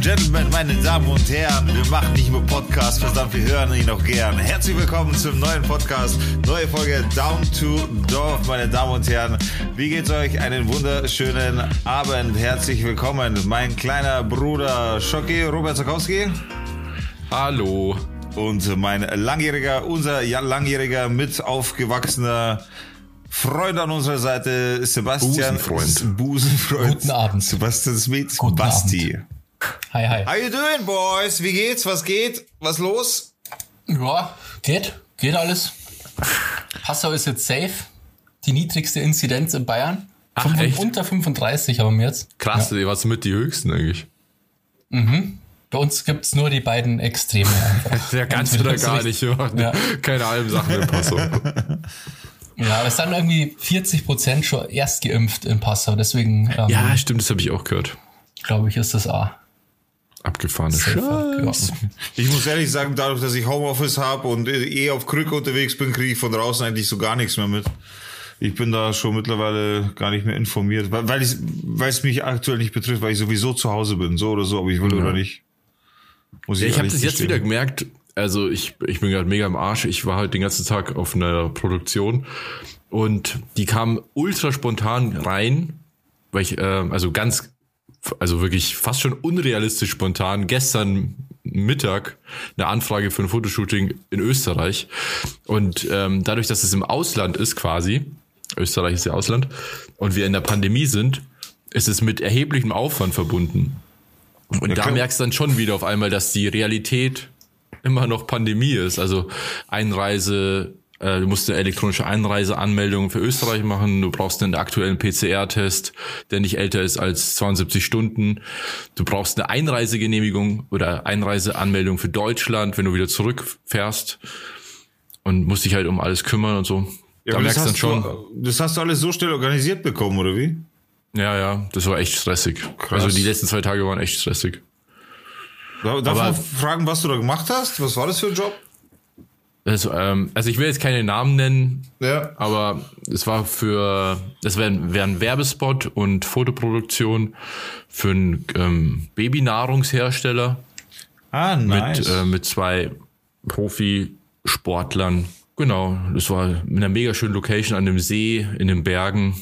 Gentlemen, meine Damen und Herren, wir machen nicht nur Podcasts, verdammt, wir hören ihn auch gern. Herzlich willkommen zum neuen Podcast, neue Folge Down to Dorf, meine Damen und Herren. Wie geht's euch? Einen wunderschönen Abend. Herzlich willkommen, mein kleiner Bruder Schocki, Robert Zakowski. Hallo. Und mein langjähriger, unser langjähriger mit aufgewachsener Freund an unserer Seite, Sebastian. Busenfreund. Busenfreund. Guten Abend. Sebastian Smith. Guten Basti. Abend. Hi, hi. How you doing, boys? Wie geht's? Was geht? Was los? Ja, geht. Geht alles. Passau ist jetzt safe. Die niedrigste Inzidenz in Bayern. Ach, Fünf- echt? Unter 35 haben wir jetzt. Krass, ihr warst mit die höchsten eigentlich. Bei uns gibt's nur die beiden Extreme. Ja, ganz oder gar nicht. Ja. Ja. Keine halben Sachen im Passo. Ja, aber es sind irgendwie 40 Prozent schon erst geimpft in Passau. Deswegen, ähm, Ja, stimmt, das habe ich auch gehört. glaube ich, ist das A. Abgefahrene. Scheiß. Ja. Ich muss ehrlich sagen, dadurch, dass ich Homeoffice habe und eh auf Krücke unterwegs bin, kriege ich von draußen eigentlich so gar nichts mehr mit. Ich bin da schon mittlerweile gar nicht mehr informiert, weil, weil, ich, weil es mich aktuell nicht betrifft, weil ich sowieso zu Hause bin, so oder so, ob ich will oder nicht. Muss Ja, ich habe das jetzt wieder gemerkt. Also ich, ich bin gerade mega im Arsch. Ich war halt den ganzen Tag auf einer Produktion und die kam ultra spontan rein, weil ich, äh, also ganz, also wirklich fast schon unrealistisch spontan gestern Mittag eine Anfrage für ein Fotoshooting in Österreich und ähm, dadurch, dass es im Ausland ist quasi, Österreich ist ja Ausland und wir in der Pandemie sind, ist es mit erheblichem Aufwand verbunden. Und Ja, da merkst du dann schon wieder auf einmal, dass die Realität immer noch Pandemie ist. Also Einreise, du musst eine elektronische Einreiseanmeldung für Österreich machen. Du brauchst einen aktuellen PCR-Test, der nicht älter ist als 72 Stunden. Du brauchst eine Einreisegenehmigung oder Einreiseanmeldung für Deutschland, wenn du wieder zurückfährst. Und musst dich halt um alles kümmern und so. Ja, da merkst dann hast, schon. du, das hast du alles so schnell organisiert bekommen, oder wie? Ja, ja, das war echt stressig. Krass. Also die letzten zwei Tage waren echt stressig. Darf Aber- man fragen, was du da gemacht hast? Was war das für ein Job? Also, ähm, also ich will jetzt keine Namen nennen, Ja. aber es war für, das wäre wär ein Werbespot und Fotoproduktion für einen ähm, Babynahrungshersteller Ah, nice. mit, äh, mit zwei Profisportlern. Genau, das war in einer mega schönen Location an dem See, in den Bergen.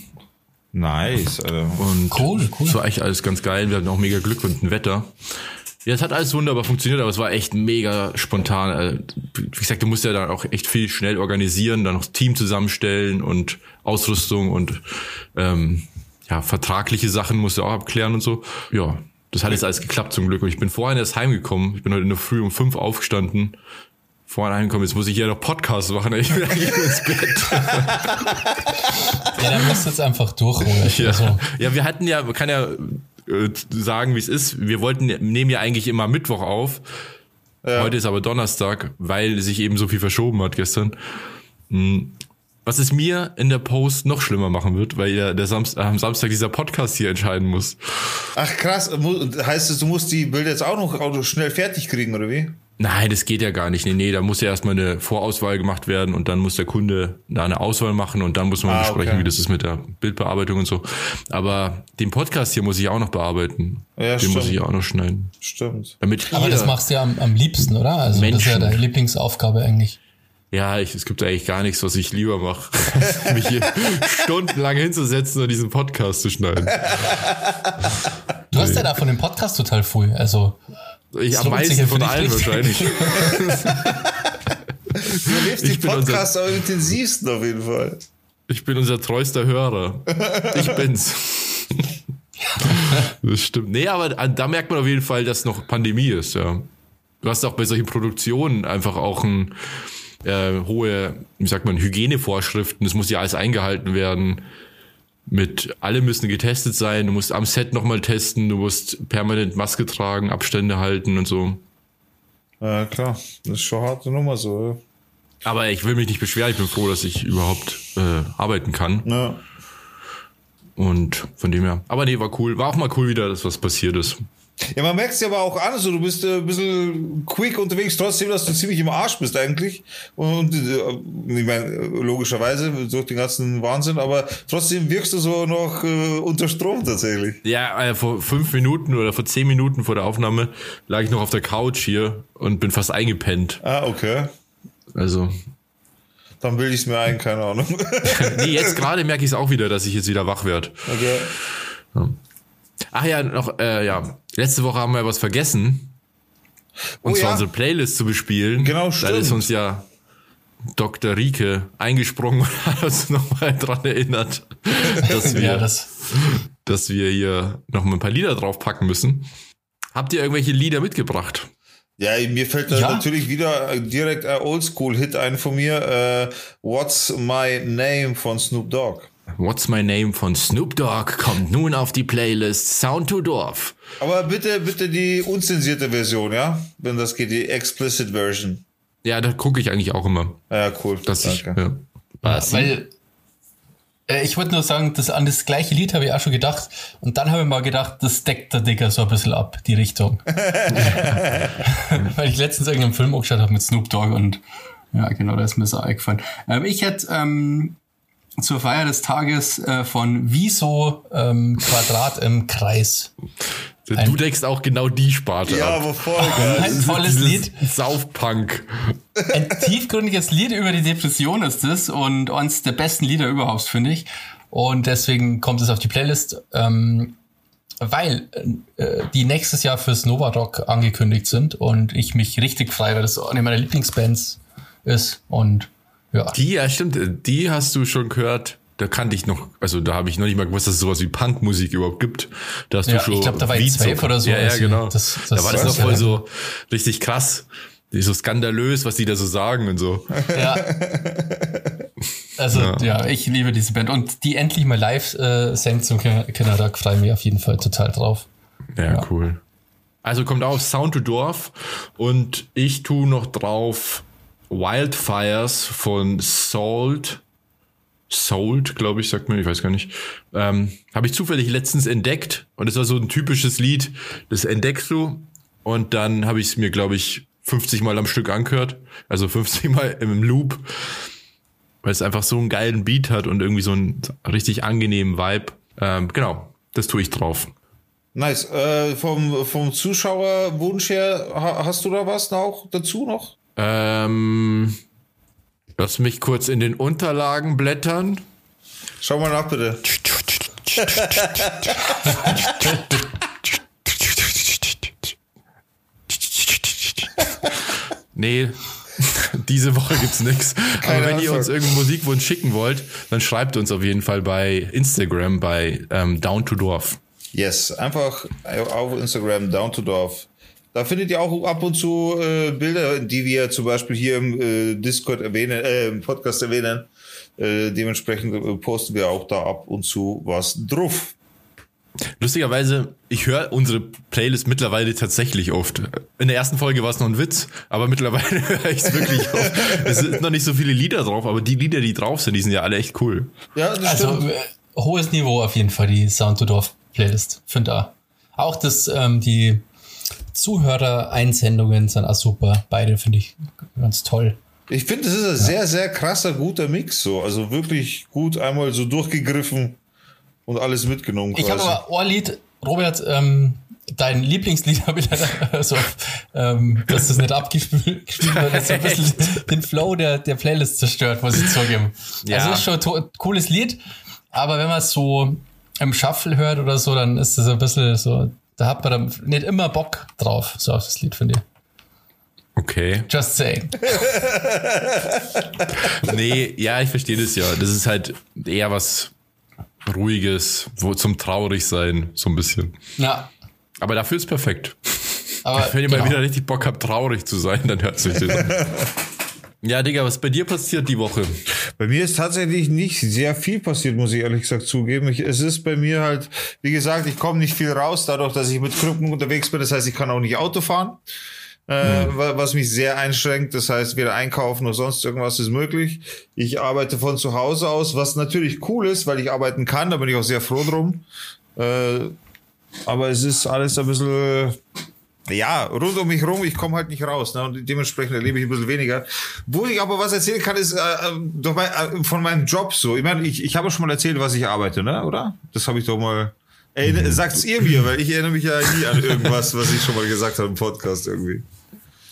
nice, Alter. Und Cool, cool. es war echt alles ganz geil. Wir hatten auch mega Glück mit dem Wetter. Ja, es hat alles wunderbar funktioniert, aber es war echt mega spontan. Äh, Wie gesagt, du musst ja dann auch echt viel schnell organisieren, dann noch das Team zusammenstellen und Ausrüstung und ähm, ja, vertragliche Sachen musst du auch abklären und so. Ja, das hat jetzt alles geklappt zum Glück. Und ich bin vorhin erst heimgekommen. Ich bin heute in der Früh um fünf aufgestanden. Vorhin heimgekommen, jetzt muss ich hier noch Podcast machen. Ich will eigentlich nur ins Bett. Ja, dann musst du jetzt einfach durch. Ja. Also, ja, wir hatten ja, man kann ja äh, sagen, wie es ist. Wir wollten, nehmen ja eigentlich immer Mittwoch auf. Heute ist aber Donnerstag, weil sich eben so viel verschoben hat gestern. Hm. Was es mir in der Post noch schlimmer machen wird, weil ja der Samst am Samstag dieser Podcast hier entscheiden muss. Ach krass, heißt es, du musst die Bilder jetzt auch noch auch noch schnell fertig kriegen, oder wie? Nein, das geht ja gar nicht. Nee, nee, da muss ja erstmal eine Vorauswahl gemacht werden und dann muss der Kunde da eine Auswahl machen und dann muss man Ah, besprechen, okay. wie das ist mit der Bildbearbeitung und so. Aber den Podcast hier muss ich auch noch bearbeiten. Ja, den muss stimmt. ich auch noch schneiden. Stimmt. Damit aber das machst du ja am, am liebsten, oder? Also das ist ja Menschen. deine Lieblingsaufgabe eigentlich. ja, ich, es gibt eigentlich gar nichts, was ich lieber mache, mich hier stundenlang hinzusetzen und diesen Podcast zu schneiden. Du hast ja da von dem Podcast total viel. Also Ich Das am meisten von allen richtig. wahrscheinlich. Du erlebst die Ich bin unser- Podcasts am intensivsten auf jeden Fall. Ich bin unser treuster Hörer. Ich bin's. Das stimmt. Nee, aber da merkt man auf jeden Fall, dass noch Pandemie ist, ja. Du hast auch bei solchen Produktionen einfach auch ein äh, hohe, wie sagt man, Hygienevorschriften. Es muss ja alles eingehalten werden. Mit alle müssen getestet sein. Du musst am Set nochmal testen. Du musst permanent Maske tragen, Abstände halten und so. Ja, klar. Das ist schon harte Nummer so. Aber ich will mich nicht beschweren. Ich bin froh, dass ich überhaupt äh, arbeiten kann. Ja. ja. Und von dem her. Aber nee, war cool. War auch mal cool wieder, dass was passiert ist. Ja, man merkt es ja aber auch an, so du bist äh, ein bisschen quick unterwegs, trotzdem, dass du ziemlich im Arsch bist eigentlich. Und äh, ich meine, logischerweise durch den ganzen Wahnsinn, aber trotzdem wirkst du so noch äh, unter Strom tatsächlich. Ja, äh, vor fünf Minuten oder vor zehn Minuten vor der Aufnahme lag ich noch auf der Couch hier und bin fast eingepennt. Ah, okay. Also. Dann bilde ich es mir ein, keine Ahnung. nee, jetzt gerade merke ich es auch wieder, dass ich jetzt wieder wach werde. Okay. Ja. Ach ja, noch, äh, ja. Letzte Woche haben wir was vergessen. Und Oh zwar ja. unsere Playlist zu bespielen. Genau, Da ist stimmt. uns ja Dr. Rieke eingesprungen und hat uns nochmal dran erinnert, dass wir, Ja, das. dass wir hier noch mal ein paar Lieder draufpacken müssen. Habt ihr irgendwelche Lieder mitgebracht? Ja, mir fällt Ja. natürlich wieder direkt ein Oldschool-Hit ein von mir. Äh, What's My Name von Snoop Dogg. What's My Name von Snoop Dogg kommt nun auf die Playlist Sound to Dorf. Aber bitte, bitte die unzensierte Version, ja? Wenn das geht, die Explicit Version. Ja, da gucke ich eigentlich auch immer. Ja, cool. Dass ich, Danke. ja. Was? Weil äh, ich wollte nur sagen, das, an das gleiche Lied habe ich auch schon gedacht. Und dann habe ich mal gedacht, das deckt der Digger so ein bisschen ab, die Richtung. Weil ich letztens irgendeinen Film auch geschaut habe mit Snoop Dogg und ja, genau, da ist mir so eingefallen. Ähm, ich hätte ähm, zur Feier des Tages äh, von Wieso ähm, Quadrat im Kreis. du deckst auch genau die Sparte Ja, ab. aber voll geil. Ein tolles Lied. Saufpunk. ein tiefgründiges Lied über die Depression ist es und eines der besten Lieder überhaupt, finde ich. Und deswegen kommt es auf die Playlist, ähm, weil äh, die nächstes Jahr fürs Nova Rock angekündigt sind und ich mich richtig frei, weil das eine meiner Lieblingsbands ist. Und ja, Die, ja, stimmt, die hast du schon gehört. Da kannte ich noch, also da habe ich noch nicht mal gewusst, dass es sowas wie Punkmusik überhaupt gibt. Da hast Ja, du schon. ich glaub, da war ich Vizo- zwölf oder so, Ja, ja, genau. das- das da war das noch voll ja. so richtig krass. Die ist so skandalös, was die da so sagen und so. ja. Also ja. ich liebe diese Band und die endlich mal live äh, senkt zum Kindertag, freue mich auf jeden Fall total drauf. Ja, cool. Also kommt auf Sound to Dorf und ich tu noch drauf Wildfires von Salt. Salt, glaube ich, sagt man, ich weiß gar nicht. Ähm, Habe ich zufällig letztens entdeckt und es war so ein typisches Lied, das entdeckst du und dann habe ich es mir, glaube ich, 50 Mal am Stück angehört, also 50 Mal im Loop, weil es einfach so einen geilen Beat hat und irgendwie so einen richtig angenehmen Vibe. Ähm, genau, das tue ich drauf. Nice. Äh, vom, vom Zuschauerwunsch her, ha, hast du da was noch dazu noch? Ähm, lass mich kurz in den Unterlagen blättern. Schau mal nach, bitte. Nee, diese Woche gibt's. Keine Aber wenn ihr uns irgendeinen Musikwunsch schicken wollt, dann schreibt uns auf jeden Fall bei Instagram bei ähm, Down to Dorf. Yes, einfach auf Instagram Down to Dorf. Da findet ihr auch ab und zu äh, Bilder, die wir zum Beispiel hier im äh, Discord erwähnen, äh, im Podcast erwähnen. Äh, dementsprechend äh, posten wir auch da ab und zu was drauf. Lustigerweise, ich höre unsere Playlist mittlerweile tatsächlich oft. In der ersten Folge war es noch ein Witz, aber mittlerweile höre ich es wirklich oft. Es sind noch nicht so viele Lieder drauf, aber die Lieder, die drauf sind, die sind ja alle echt cool. Ja, das Also stimmt. äh, hohes Niveau auf jeden Fall, die Sound to Dorf Playlist. Finde da. Auch das, ähm, die Zuhörer-Einsendungen sind auch super. Beide finde ich ganz toll. Ich finde, das ist ein sehr, sehr krasser, guter Mix so. Also wirklich gut einmal so durchgegriffen und alles mitgenommen. Ich habe quasi. aber Ohrlied, Robert, ähm, dein Lieblingslied habe ich leider, also, ähm, dass das nicht abgespielt gespielt wird, das so ein bisschen den Flow der, der Playlist zerstört, muss ich zugeben. Ja. Also ist schon ein cooles Lied, aber wenn man es so im Shuffle hört oder so, dann ist das ein bisschen so, da hat man dann nicht immer Bock drauf, so auf das Lied, finde ich. Okay. Just saying. Nee, ja, ich verstehe das ja. Das ist halt eher was Ruhiges, wo zum traurig sein, so ein bisschen. Ja, Aber dafür ist perfekt. aber Wenn ihr mal genau. wieder richtig Bock habt, traurig zu sein, dann hört sich das an. Ja, Digga, was bei dir passiert die Woche? Bei mir ist tatsächlich nicht sehr viel passiert, muss ich ehrlich gesagt zugeben. Ich, es ist bei mir halt, wie gesagt, ich komme nicht viel raus, dadurch, dass ich mit Krücken unterwegs bin. Das heißt, ich kann auch nicht Auto fahren, äh, wa- was mich sehr einschränkt. Das heißt, weder einkaufen noch sonst irgendwas ist möglich. Ich arbeite von zu Hause aus, was natürlich cool ist, weil ich arbeiten kann. Da bin ich auch sehr froh drum. Äh, aber es ist alles ein bisschen ja, rund um mich rum, ich komme halt nicht raus. Ne? Und dementsprechend erlebe ich ein bisschen weniger. Wo ich aber was erzählen kann, ist äh, doch mal, äh, von meinem Job so. Ich meine, ich, ich habe schon mal erzählt, was ich arbeite, ne? oder? Das habe ich doch mal. Ey, mhm. sagt's ihr mir, weil ich erinnere mich ja nie an irgendwas, was ich schon mal gesagt habe im Podcast irgendwie.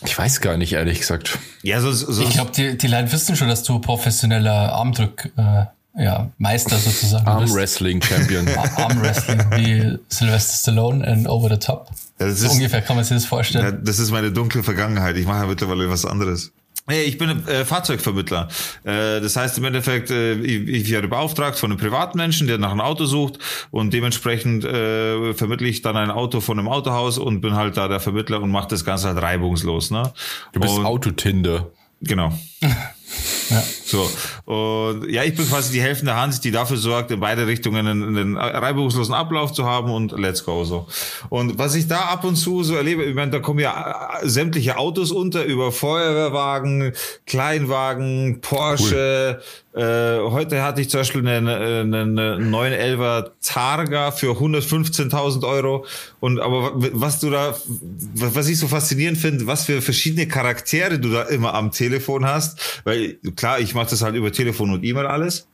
Ich weiß gar nicht, ehrlich gesagt. Ja, so, so ich glaube, die, die Leute wissen schon, dass du professioneller Armdrück äh, ja, Meister sozusagen. Arm Wrestling Champion. Arm Wrestling wie Sylvester Stallone in Over the Top. Ja, so ist, ungefähr kann man sich das vorstellen. Ja, das ist meine dunkle Vergangenheit. Ich mache ja mittlerweile was anderes. Hey, ich bin äh, Fahrzeugvermittler. Äh, das heißt im Endeffekt, äh, ich, ich werde beauftragt von einem Privatmenschen, der nach einem Auto sucht und dementsprechend äh, vermittle ich dann ein Auto von einem Autohaus und bin halt da der Vermittler und mache das Ganze halt reibungslos. Ne? Du bist Autotinder. Genau. Ja. So. Und ja, ich bin quasi die helfende Hand, die dafür sorgt, in beide Richtungen einen, einen reibungslosen Ablauf zu haben und let's go so. Und was ich da ab und zu so erlebe, ich meine, da kommen ja äh, sämtliche Autos unter, über Feuerwehrwagen, Kleinwagen, Porsche, cool. Äh, heute hatte ich zum Beispiel einen, einen 911er Targa für 115.000 Euro. Und aber was du da, was ich so faszinierend finde, was für verschiedene Charaktere du da immer am Telefon hast, weil klar, ich mache das halt über Telefon und E-Mail alles.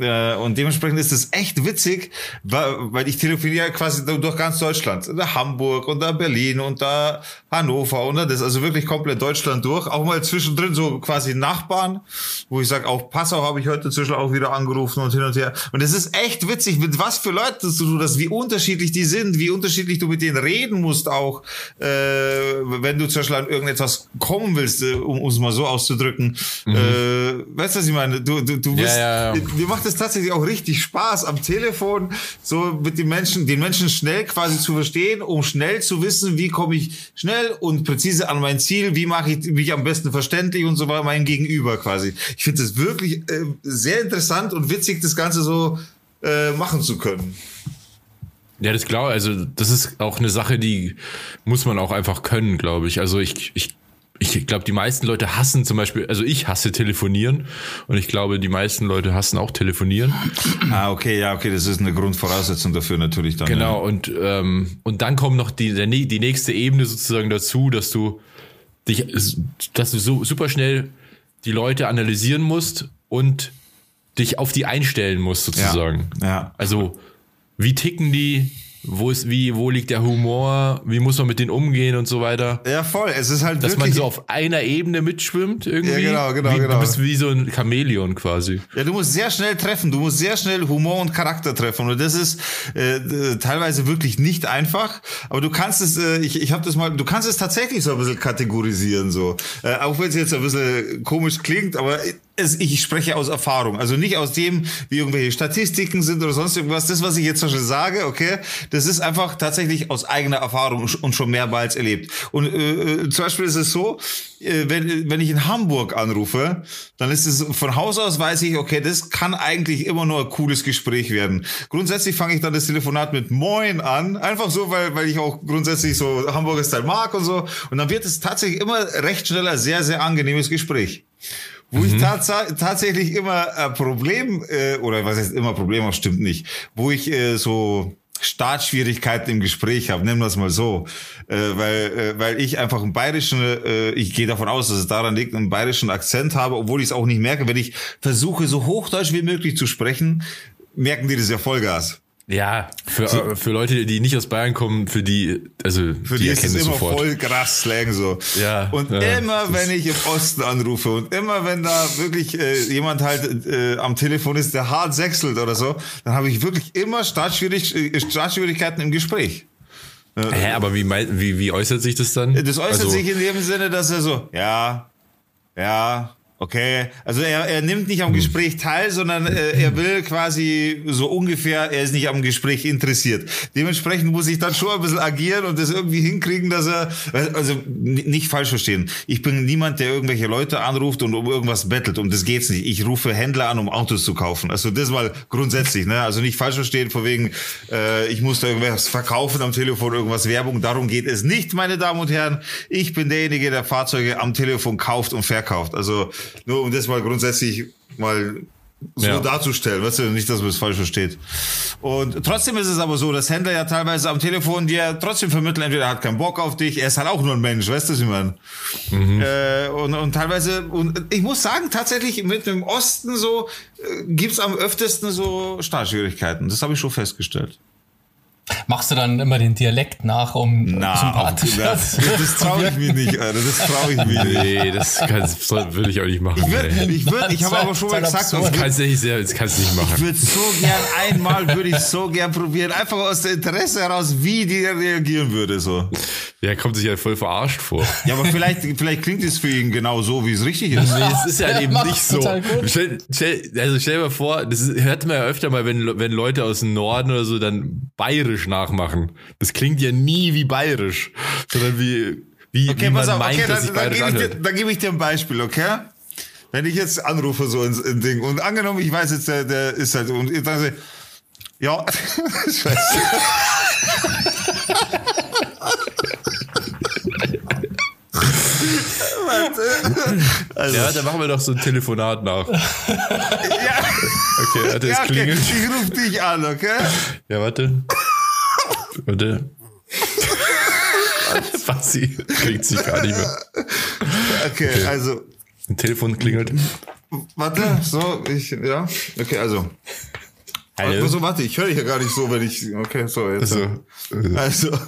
Äh, und dementsprechend ist es echt witzig, weil ich telefoniere quasi durch ganz Deutschland. Da Hamburg und da Berlin und da Hannover und da das, also wirklich komplett Deutschland durch. Auch mal zwischendrin so quasi Nachbarn, wo ich sage, auch Passau habe ich heute zwischen auch wieder angerufen und hin und her. Und es ist echt witzig, mit was für Leuten du das, wie unterschiedlich die sind, wie unterschiedlich du mit denen reden musst auch, äh, wenn du zum Beispiel an irgendetwas kommen willst, äh, um es mal so auszudrücken. Mhm. Äh, weißt du, was ich meine? Du, du, du bist, ja, ja, ja. dir macht es tatsächlich auch richtig Spaß am Telefon, so mit den Menschen, den Menschen schnell quasi zu verstehen, um schnell zu wissen, wie komme ich schnell und präzise an mein Ziel, wie mache ich mich am besten verständlich und so weiter, mein Gegenüber quasi. Ich finde es wirklich äh, sehr interessant und witzig, das Ganze so äh, machen zu können. Ja, das glaube also das ist auch eine Sache, die muss man auch einfach können, glaube ich. Also ich, ich ich glaube, die meisten Leute hassen zum Beispiel, also ich hasse telefonieren und ich glaube, die meisten Leute hassen auch telefonieren. Ah, okay, ja, okay, das ist eine Grundvoraussetzung dafür natürlich dann. Genau, ja. und, ähm, und dann kommt noch die, die nächste Ebene sozusagen dazu, dass du dich, dass du so super schnell die Leute analysieren musst und dich auf die einstellen musst sozusagen. Ja. ja. Also, wie ticken die? Wo ist wie, wo liegt der Humor, wie muss man mit denen umgehen und so weiter. Ja, voll. Es ist halt Dass man so auf einer Ebene mitschwimmt irgendwie. Ja, genau, genau, wie, genau. Du bist wie so ein Chamäleon quasi. Ja, du musst sehr schnell treffen. Du musst sehr schnell Humor und Charakter treffen. Und das ist äh, teilweise wirklich nicht einfach. Aber du kannst es, äh, ich, ich habe das mal, du kannst es tatsächlich so ein bisschen kategorisieren. so. Äh, auch wenn es jetzt ein bisschen komisch klingt, aber ich spreche aus Erfahrung, also nicht aus dem, wie irgendwelche Statistiken sind oder sonst irgendwas. Das, was ich jetzt schon sage, okay, das ist einfach tatsächlich aus eigener Erfahrung und schon mehrmals erlebt. Und äh, äh, zum Beispiel ist es so, äh, wenn, wenn ich in Hamburg anrufe, dann ist es von Haus aus weiß ich, okay, das kann eigentlich immer nur ein cooles Gespräch werden. Grundsätzlich fange ich dann das Telefonat mit Moin an, einfach so, weil, weil ich auch grundsätzlich so Hamburger Style mag und so. Und dann wird es tatsächlich immer recht schneller sehr, sehr angenehmes Gespräch. Wo mhm. ich tats tatsächlich immer ein Problem, äh, oder was heißt immer Problem, das stimmt nicht, wo ich äh, so Startschwierigkeiten im Gespräch habe, nennen wir es mal so, äh, weil äh, weil ich einfach einen bayerischen, äh, ich gehe davon aus, dass es daran liegt, einen bayerischen Akzent habe, obwohl ich es auch nicht merke, wenn ich versuche so hochdeutsch wie möglich zu sprechen, merken die das ja Vollgas. Ja, für, so, für Leute, die nicht aus Bayern kommen, für die, also für die, die ist es immer sofort. voll krass Slang so. Ja. Und ja, immer, wenn ich im Osten anrufe und immer, wenn da wirklich äh, jemand halt äh, am Telefon ist, der hart sechselt oder so, dann habe ich wirklich immer Startschwierig äh, Startschwierigkeiten im Gespräch. Hä, aber wie, wie, wie äußert sich das dann? Das äußert also, sich in dem Sinne, dass er so, ja, ja, Okay, also er, er nimmt nicht am hm. Gespräch teil, sondern äh, er will quasi so ungefähr, er ist nicht am Gespräch interessiert. Dementsprechend muss ich dann schon ein bisschen agieren und das irgendwie hinkriegen, dass er, also nicht falsch verstehen. Ich bin niemand, der irgendwelche Leute anruft und um irgendwas bettelt, um das geht's nicht. Ich rufe Händler an, um Autos zu kaufen. Also das mal grundsätzlich, ne? Also nicht falsch verstehen, von wegen, äh, ich muss da irgendwas verkaufen am Telefon, irgendwas Werbung. Darum geht es nicht, meine Damen und Herren. Ich bin derjenige, der Fahrzeuge am Telefon kauft und verkauft. Also nur um das mal grundsätzlich mal so Ja. darzustellen, weißt du, nicht, dass man es falsch versteht. Und trotzdem ist es aber so, dass Händler ja teilweise am Telefon dir trotzdem vermitteln, entweder er hat keinen Bock auf dich, er ist halt auch nur ein Mensch, weißt du, was ich meine? Äh, und, und teilweise, und ich muss sagen, tatsächlich mit dem Osten so äh, gibt's am öftesten so Startschwierigkeiten. Das habe ich schon festgestellt. Machst du dann immer den Dialekt nach, um Na, auf, sympathischer das, das traue ich mir nicht, Alter. Das traue ich mir nicht. Nee, das, kann, das würde ich auch nicht machen. Ich würde, ich, würd, ich habe aber schon mal Das gesagt, ich Kannst du nicht, sehr- das kannst du nicht Ich machen. würde so gern einmal, würde ich so gern probieren, einfach aus dem Interesse heraus, wie die reagieren würde, so. Der kommt sich ja voll verarscht vor. Ja, aber vielleicht, vielleicht klingt es für ihn genau so, wie es richtig ist. Nee, es ist ja Der eben macht's nicht so. Stell, stell, also stell dir mal vor, das ist, hört man ja öfter mal, wenn, wenn Leute aus dem Norden oder so dann bayerisch nachmachen. Das klingt ja nie wie bayerisch, sondern wie, wie, Okay, wie man auf, meint, okay, dass dann, dann, bayerisch gebe ich dir, dann gebe ich dir ein Beispiel, okay? Wenn ich jetzt anrufe so ins, in Ding und angenommen, ich weiß jetzt, der, der ist halt, und ich dann sage, ja, scheiße. Warte. Also, Ja, dann machen wir doch so ein Telefonat nach. ja, Okay, warte, es ja, okay, klingelt. ich rufe dich an, okay? Ja, warte. Warte. Fassi kriegt sich gar nicht mehr. Okay, also, Ein Telefon klingelt. warte, so, ich, ja, okay, also. Hallo? Also, warte, ich höre dich ja gar nicht so, wenn ich, okay, so, jetzt. Also, äh, Also,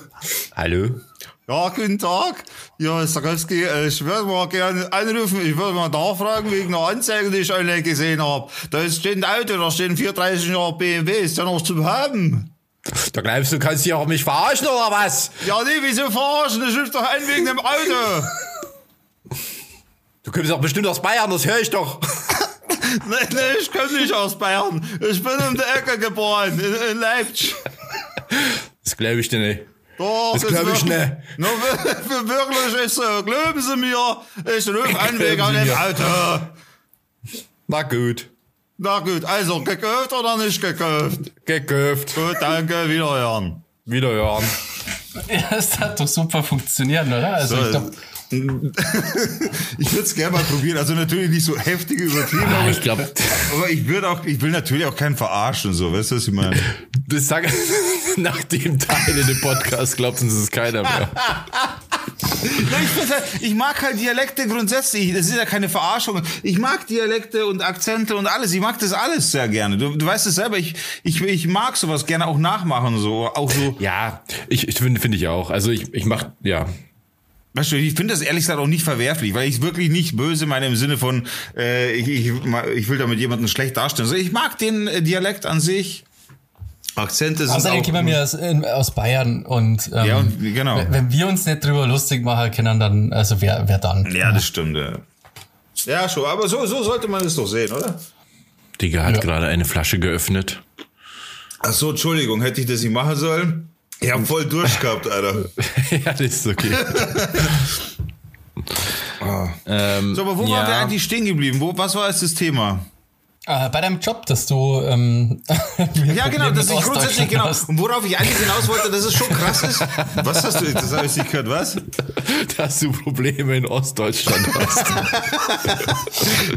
hallo? ja, guten Tag. Ja, Sakowski, äh, ich würde mal gerne anrufen, ich würde mal nachfragen wegen einer Anzeige, die ich online gesehen habe. Da steht ein Auto, da steht ein 430 Jahre BMW, ist ja noch zu haben. Da glaubst du, kannst dich auch mich verarschen oder was? Ja, nee, wieso verarschen? Das ruft doch an wegen dem Auto. Du kommst doch bestimmt aus Bayern, das höre ich doch. nee, nee, ich komme nicht aus Bayern. Ich bin um die Ecke geboren, in, in Leipzig. Das glaube ich dir nicht. Doch, Das ist glaub ich nicht. No, wir- wirklich ist so. Glauben Sie mir, ich rufe an wegen Glauben Sie einem mir. Auto. Na gut. Na gut, also gekauft oder nicht gekauft? Gekauft. Gut, danke, wiederhören. Wiederhören. Ja, das hat doch super funktioniert, oder? Also ich glaub, ich würde es gerne mal probieren. Also natürlich nicht so heftig übertrieben, aber, ich glaube, aber ich würde auch, ich will natürlich auch keinen verarschen, so, weißt du, was ich meine? das sag, nach dem Teil in dem Podcast glaubt uns es keiner mehr. Ich, halt, ich mag halt Dialekte grundsätzlich. Das ist ja keine Verarschung. Ich mag Dialekte und Akzente und alles. Ich mag das alles sehr gerne. Du, du weißt es selber. Ich, ich, ich mag sowas gerne auch nachmachen, so. Auch so. Ja, ich, ich finde find ich auch. Also ich, ich mach, ja. Weißt du, ich finde das ehrlich gesagt auch nicht verwerflich, weil ich wirklich nicht böse meine im Sinne von, äh, ich, ich, ich will damit jemanden schlecht darstellen. Also ich mag den äh, Dialekt an sich. Akzente sind außerdem auch, kommen wir aus, in, aus Bayern und, ähm, Ja, und- genau. wenn- wir uns nicht drüber lustig machen können, dann, also wer, wer dann? Ja, das stimmt. Ja, ja schon. Aber so, so sollte man es doch sehen, oder? Digga hat Ja. gerade eine Flasche geöffnet. Ach so, Entschuldigung, hätte ich das nicht machen sollen? Ich hab voll Durst gehabt, Alter. ja, das ist okay. ähm, So, aber wo ja. waren wir eigentlich stehen geblieben? Wo, was war jetzt das Thema? Äh, bei deinem Job, dass du ähm, Ja, genau, das ist grundsätzlich genau. Hast. Und worauf ich eigentlich hinaus wollte, dass es schon krass ist. Was hast du, das habe ich nicht gehört, was? dass du Probleme in Ostdeutschland hast.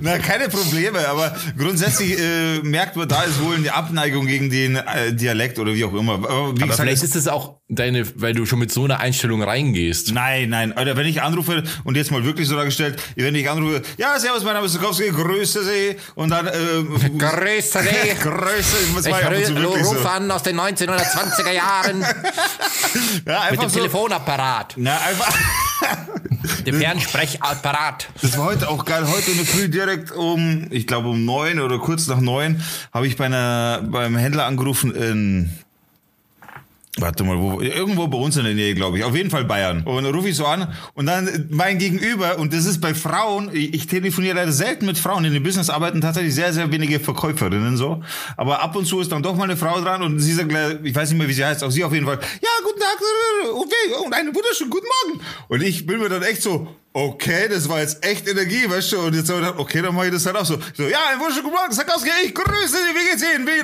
Na, keine Probleme, aber grundsätzlich äh, merkt man, da ist wohl eine Abneigung gegen den äh, Dialekt oder wie auch immer. Aber wie Aber gesagt, vielleicht ist es auch deine, weil du schon mit so einer Einstellung reingehst. Nein, nein. Alter, wenn ich anrufe und jetzt mal wirklich so dargestellt, wenn ich anrufe, ja, servus, mein Name ist Sokowski, grüße Sie. Und dann, äh, Grüße Sie. grüße, ja ab und zu wirklich so. an aus den 1920er Jahren Ja, einfach so. Telefonapparat, Na, einfach. dem Fernsprechapparat. Das war heute auch geil. Heute in der Früh direkt um, ich glaube um neun oder kurz nach neun, habe ich bei einer, beim Händler angerufen in, warte mal, wo, irgendwo bei uns in der Nähe, glaube ich. Auf jeden Fall Bayern. Und dann rufe ich so an und dann mein Gegenüber, und das ist bei Frauen, ich, telefoniere leider selten mit Frauen, in dem Business arbeiten tatsächlich sehr, sehr wenige Verkäuferinnen so. Aber ab und zu ist dann doch mal eine Frau dran und sie sagt, ich weiß nicht mehr, wie sie heißt, auch sie auf jeden Fall, ja, guten Tag, und einen wunderschönen guten Morgen. Und ich bin mir dann echt so, okay, das war jetzt echt Energie, weißt du, und jetzt habe ich gedacht, okay, dann mache ich das halt auch so. So, ja, ein wunderschönen guten Morgen, Sakowski, ich grüße dich, wie geht's Ihnen? Wie,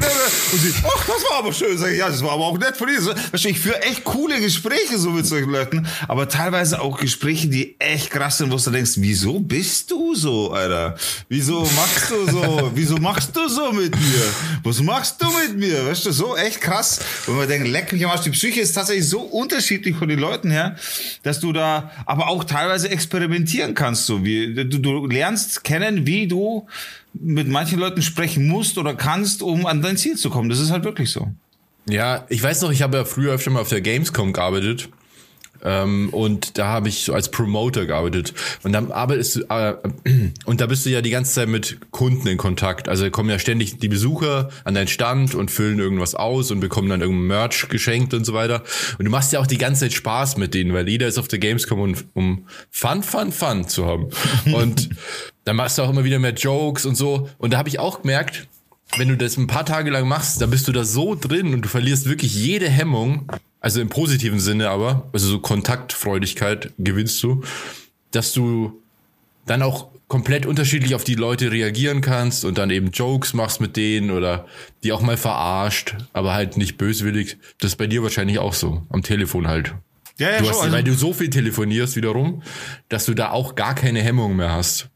und sie, ach, das war aber schön, sag ich, ja, das war aber auch nett von dir. So, weißt du, ich führe echt coole Gespräche so mit solchen Leuten, aber teilweise auch Gespräche, die echt krass sind, wo du denkst, wieso bist du so, Alter? Wieso machst du so, wieso machst du so mit mir? Was machst du mit mir? Weißt du, so echt krass. Und man denkt, leck mich am Arsch, die Psyche ist tatsächlich so unterschiedlich von den Leuten her, dass du da aber auch teilweise experimentieren kannst, so wie du, du lernst kennen, wie du mit manchen Leuten sprechen musst oder kannst, um an dein Ziel zu kommen. Das ist halt wirklich so. Ja, ich weiß noch, ich habe ja früher öfter mal auf der Gamescom gearbeitet. Ähm, und da habe ich so als Promoter gearbeitet. Und dann arbeitest du, äh, und da bist du ja die ganze Zeit mit Kunden in Kontakt. Also kommen ja ständig die Besucher an deinen Stand und füllen irgendwas aus und bekommen dann irgendein Merch geschenkt und so weiter. Und du machst ja auch die ganze Zeit Spaß mit denen, weil jeder ist auf der Gamescom, um, um Fun, Fun, Fun zu haben. Und dann machst du auch immer wieder mehr Jokes und so. Und da habe ich auch gemerkt, wenn du das ein paar Tage lang machst, dann bist du da so drin und du verlierst wirklich jede Hemmung, also im positiven Sinne aber, also so Kontaktfreudigkeit gewinnst du, dass du dann auch komplett unterschiedlich auf die Leute reagieren kannst und dann eben Jokes machst mit denen oder die auch mal verarscht, aber halt nicht böswillig. Das ist bei dir wahrscheinlich auch so, am Telefon halt. Ja, ja, du schon, hast, also- weil du so viel telefonierst wiederum, dass du da auch gar keine Hemmung mehr hast.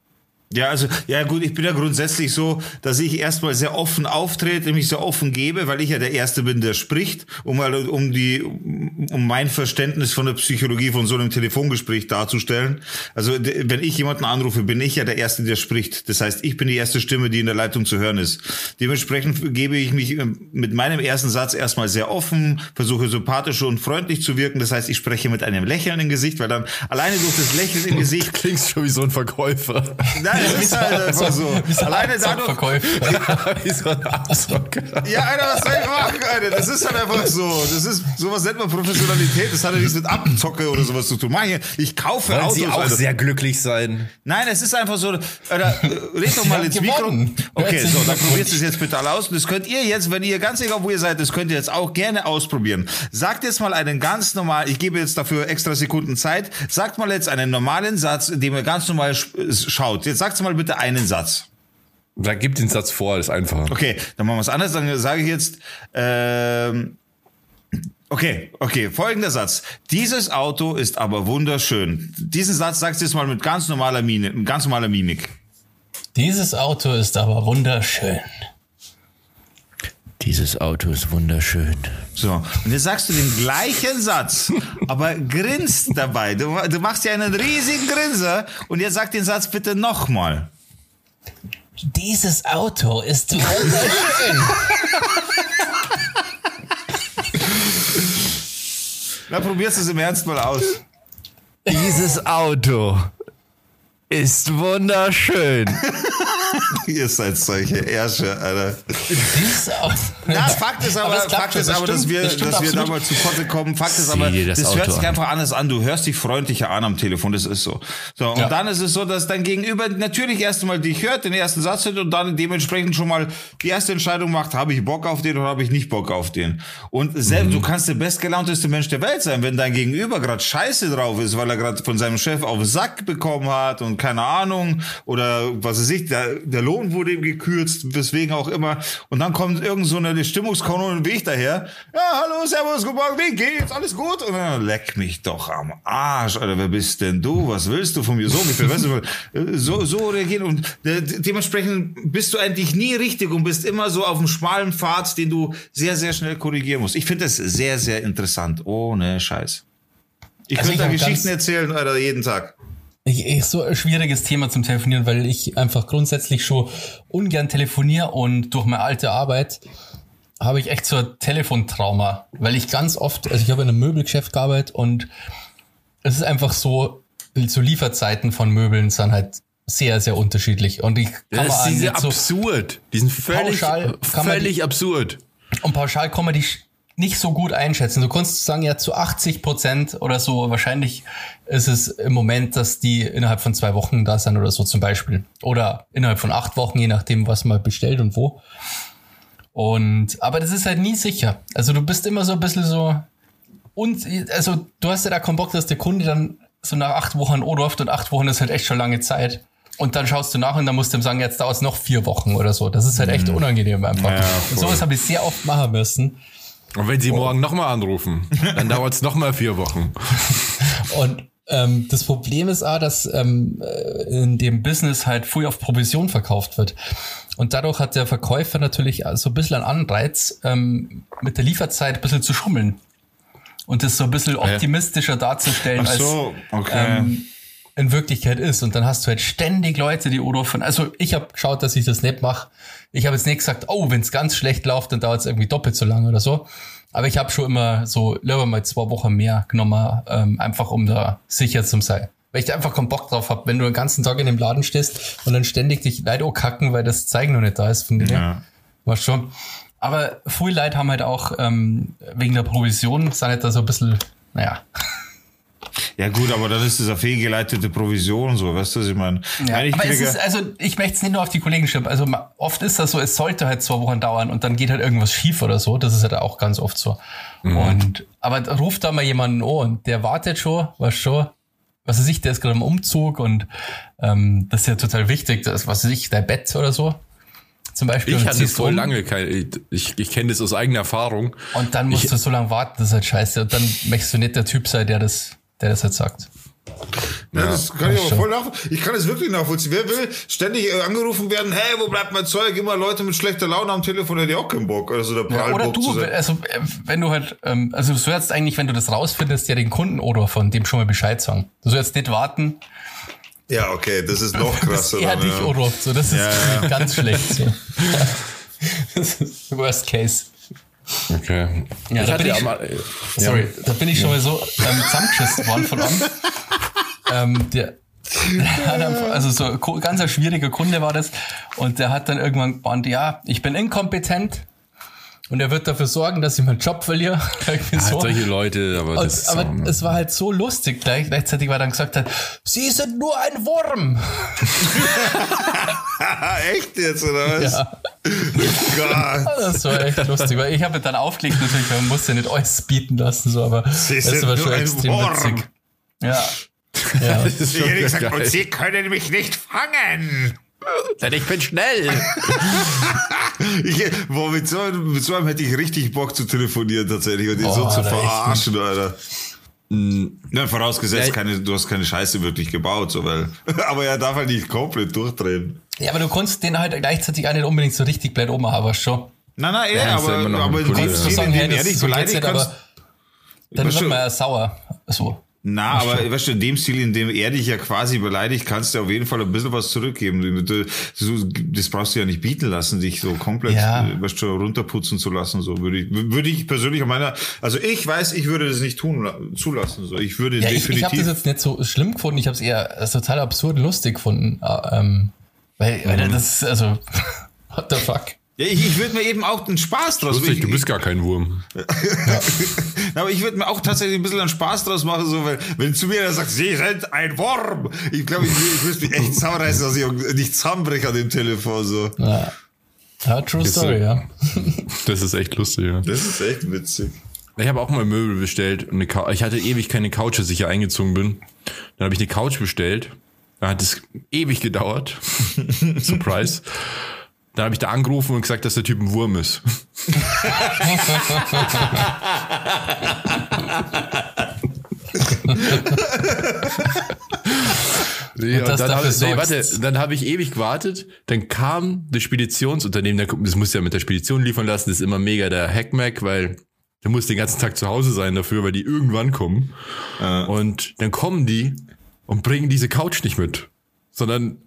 Ja, also, ja gut, ich bin ja grundsätzlich so, dass ich erstmal sehr offen auftrete, mich sehr offen gebe, weil ich ja der Erste bin, der spricht, um mal um die, um mein Verständnis von der Psychologie von so einem Telefongespräch darzustellen. Also, wenn ich jemanden anrufe, bin ich ja der Erste, der spricht. Das heißt, ich bin die erste Stimme, die in der Leitung zu hören ist. Dementsprechend gebe ich mich ähm, mit meinem ersten Satz erstmal sehr offen, versuche sympathisch und freundlich zu wirken. Das heißt, ich spreche mit einem Lächeln im Gesicht, weil dann alleine durch das Lächeln im Gesicht Klingst schon wie so ein Verkäufer. Nein, ist halt einfach so. Wie so ein Alleine dadurch. Wie so ein. Ja, Alter, was soll ich machen, Alter? Das ist halt einfach so. Das ist, sowas nennt man Professionalität. Das hat ja nichts mit Abzocke oder sowas zu tun. Mach ich, ich kaufe Wollen Autos, Sie auch Alter. sehr glücklich sein? Nein, es ist einfach so, Alter, äh, red doch mal ins Mikro. Okay, so, dann probiert es jetzt bitte alle aus. Und das könnt ihr jetzt, wenn ihr ganz egal, wo ihr seid, das könnt ihr jetzt auch gerne ausprobieren. Sagt jetzt mal einen ganz normal, ich gebe jetzt dafür extra Sekunden Zeit. Sagt mal jetzt einen normalen Satz, in dem ihr ganz normal sch- schaut. Jetzt sagt mal bitte einen Satz. Da gib den Satz vor, das ist einfacher. Okay, dann machen wir es anders. Dann sage ich jetzt, ähm, okay, okay, folgender Satz. Dieses Auto ist aber wunderschön. Diesen Satz sagst du jetzt mal mit ganz normaler Mine, mit ganz normaler Mimik. Dieses Auto ist aber wunderschön. Dieses Auto ist wunderschön. So, und jetzt sagst du den gleichen Satz, aber grinst dabei. Du, du machst ja einen riesigen Grinser und jetzt sag den Satz bitte nochmal. Dieses Auto ist wunderschön. Na, probierst du es im Ernst mal aus. Dieses Auto ist wunderschön. Ihr seid solche Ärsche, Alter. Ja, Fakt ist aber, klappt Fakt ist das aber, dass stimmt, wir, das dass wir da mal zu Potte kommen. Fakt ist aber, das das, hört sich an. einfach anders an. Du hörst dich freundlicher an am Telefon. Das ist so. So. Und Ja. dann ist es so, dass dein Gegenüber natürlich erst einmal dich hört, den ersten Satz hört und dann dementsprechend schon mal die erste Entscheidung macht, habe ich Bock auf den oder habe ich nicht Bock auf den. Und selbst, Mhm. du kannst der bestgelaunteste Mensch der Welt sein, wenn dein Gegenüber gerade scheiße drauf ist, weil er gerade von seinem Chef auf den Sack bekommen hat und keine Ahnung oder was weiß ich, der, der Lohn wurde ihm gekürzt, weswegen auch immer. Und dann kommt irgend so eine Stimmungskanone wie ich daher. Ja, hallo, servus, guten Morgen, wie geht's? Alles gut? Und dann leck mich doch am Arsch, Alter, wer bist denn du? Was willst du von mir? So ungefähr, weißt du, so, so reagieren. Und äh, dementsprechend bist du eigentlich nie richtig und bist immer so auf einem schmalen Pfad, den du sehr, sehr schnell korrigieren musst. Ich finde das sehr, sehr interessant. Ohne Scheiß. Ich Also könnte da Geschichten erzählen, Alter, jeden Tag. Ich, ich, so ein schwieriges Thema zum Telefonieren, weil ich einfach grundsätzlich schon ungern telefoniere und durch meine alte Arbeit habe ich echt so ein Telefontrauma, weil ich ganz oft, also ich habe in einem Möbelgeschäft gearbeitet und es ist einfach so, so Lieferzeiten von Möbeln sind halt sehr, sehr unterschiedlich und ich kann Das man ist so, absurd. Die sind völlig, Pauschal völlig absurd. und pauschal kann man die nicht so gut einschätzen. Du kannst sagen, ja, zu 80 Prozent oder so, wahrscheinlich ist es im Moment, dass die innerhalb von zwei Wochen da sind oder so zum Beispiel. Oder innerhalb von acht Wochen, je nachdem, was man bestellt und wo. Und, aber das ist halt nie sicher. Also du bist immer so ein bisschen so, und, also du hast ja da keinen Bock, dass der Kunde dann so nach acht Wochen anruft und acht Wochen ist halt echt schon lange Zeit. Und dann schaust du nach und dann musst du ihm sagen, jetzt dauert es noch vier Wochen oder so. Das ist halt echt unangenehm einfach. Ja, und sowas habe ich sehr oft machen müssen. Und wenn sie morgen nochmal anrufen, dann dauert es nochmal vier Wochen. Und ähm, das Problem ist auch, dass ähm, äh, in dem Business halt früh auf Provision verkauft wird. Und dadurch hat der Verkäufer natürlich so ein bisschen einen Anreiz, ähm, mit der Lieferzeit ein bisschen zu schummeln. Und das so ein bisschen optimistischer darzustellen, Ach so, okay. ähm, in Wirklichkeit ist. Und dann hast du halt ständig Leute, die anrufen. Also ich habe geschaut, dass ich das nicht mache. Ich habe jetzt nicht gesagt, oh, wenn es ganz schlecht läuft, dann dauert es irgendwie doppelt so lange oder so. Aber ich habe schon immer so lieber mal zwei Wochen mehr genommen, ähm, einfach um da sicher zu sein. Weil ich da einfach keinen Bock drauf hab, wenn du den ganzen Tag in dem Laden stehst und dann ständig dich Leute kacken, weil das Zeigen noch nicht da ist von dir. Ja. War schon. Aber viele Leute haben halt auch ähm, wegen der Provision, sind halt da so ein bisschen, naja. Ja gut, aber dann ist das eine fehlgeleitete Provision, so, weißt du, was ich meine? Ja, aber es ist, also ich möchte es nicht nur auf die Kollegen schimpfen. Also oft ist das so, es sollte halt zwei Wochen dauern und dann geht halt irgendwas schief oder so. Das ist halt auch ganz oft so. Mhm. Und aber ruft da mal jemanden an und der wartet schon, was schon, was weiß ich, der ist gerade im Umzug und ähm, das ist ja total wichtig, das, was weiß ich, dein Bett oder so. Zum Beispiel. Ich hatte voll um lange kein, ich, ich kenne das aus eigener Erfahrung. Und dann musst Ich- du so lange warten, das ist halt scheiße. Und dann möchtest du nicht der Typ sein, der das, der das halt sagt. Ja, das kann ich aber schon. voll nachvollziehen. Ich kann es wirklich nachvollziehen. Wer will ständig äh, angerufen werden, hey, wo bleibt mein Zeug? Immer Leute mit schlechter Laune am Telefon, hätte ich auch keinen Bock. Also der Ja, oder du, also äh, wenn du halt, ähm, also du sollst eigentlich, wenn du das rausfindest, ja den Kunden oder von dem schon mal Bescheid sagen. Du sollst nicht warten, Ja, okay, das ist noch bis krasser. er dann, dich ja. anruft. So, das ist Ja, ja. ganz schlecht. So. das ist worst case. Okay. Ja, ich da hatte bin ja ich- mal, äh, Sorry, da bin ich schon mal so ähm, zusammengeschissen worden von einem. ähm, der, der hat also so ganz ein schwieriger Kunde war das und der hat dann irgendwann gemeint, ja, ich bin inkompetent und er wird dafür sorgen, dass ich meinen Job verliere. Ja, so. solche Leute, aber Und, das ist aber auch- es war halt so lustig gleich, gleichzeitig, weil er dann gesagt hat, Sie sind nur ein Wurm. Echt jetzt, oder was? Ja, Gott. das war echt lustig, weil ich habe dann aufgelegt natürlich, man muss ja nicht alles bieten lassen, so, aber Sie das sind war nur schon ein extrem Wurm. witzig. Ja. ja. das ist Ich schon gesagt, und Sie können mich nicht fangen. Denn ich bin schnell. Ich, boah, mit, so, einem- mit so einem hätte ich richtig Bock zu telefonieren tatsächlich und ihn so Oh, zu da echt verarschen, Alter. Ja, vorausgesetzt, Ja. keine, du hast keine Scheiße wirklich gebaut, so, weil, aber er darf halt nicht komplett durchdrehen. ja, aber du konntest den halt gleichzeitig auch nicht unbedingt so richtig blöd umhaben, aber schon. Nein, nein, ja, aber, aber dem ja. Stil, Zu sagen, hey, das so geht's beleidigt nicht, kannst, aber dann wird du- man ja sauer. So. Na, aber weißt du, in dem Stil, in dem er dich ja quasi beleidigt, kannst du auf jeden Fall ein bisschen was zurückgeben. Das brauchst du ja nicht bieten lassen, dich so komplett, Ja. äh, weißt du, runterputzen zu lassen. So würde ich, würde ich persönlich an meiner, also ich weiß, ich würde das nicht tun, zulassen. So, ich würde Ja, ich, ich habe das definitiv. jetzt nicht so schlimm gefunden, ich habe es eher als total absurd lustig gefunden. äh, Ähm, weil, weil das ist, also, what the fuck? Ja, ich, ich würde mir eben auch den Spaß draus Lustig, ich, du bist gar kein Wurm. Aber ich würde mir auch tatsächlich ein bisschen einen Spaß draus machen, so, weil, wenn zu mir einer sagt, Sie sind ein Wurm, ich glaube, ich, ich müsste mich echt zusammenreißen, dass ich nicht zusammenbreche an dem Telefon, so. Ja, ja true Jetzt, story, äh, ja. Das ist echt lustig, ja. Das ist echt witzig. Ich habe auch mal Möbel bestellt. und Eine ich hatte ewig keine Couch, als ich hier eingezogen bin. Dann habe ich eine Couch bestellt. Dann hat es ewig gedauert. Surprise. Dann habe ich da angerufen und gesagt, dass der Typ ein Wurm ist. Nee, Und dann habe nee, warte, dann habe ich ewig gewartet. Dann kam das Speditionsunternehmen, der- das muss ja mit der Spedition liefern lassen, das ist immer mega der Hackmack, weil der muss den ganzen Tag zu Hause sein dafür, weil die irgendwann kommen. Und dann kommen die und bringen diese Couch nicht mit, sondern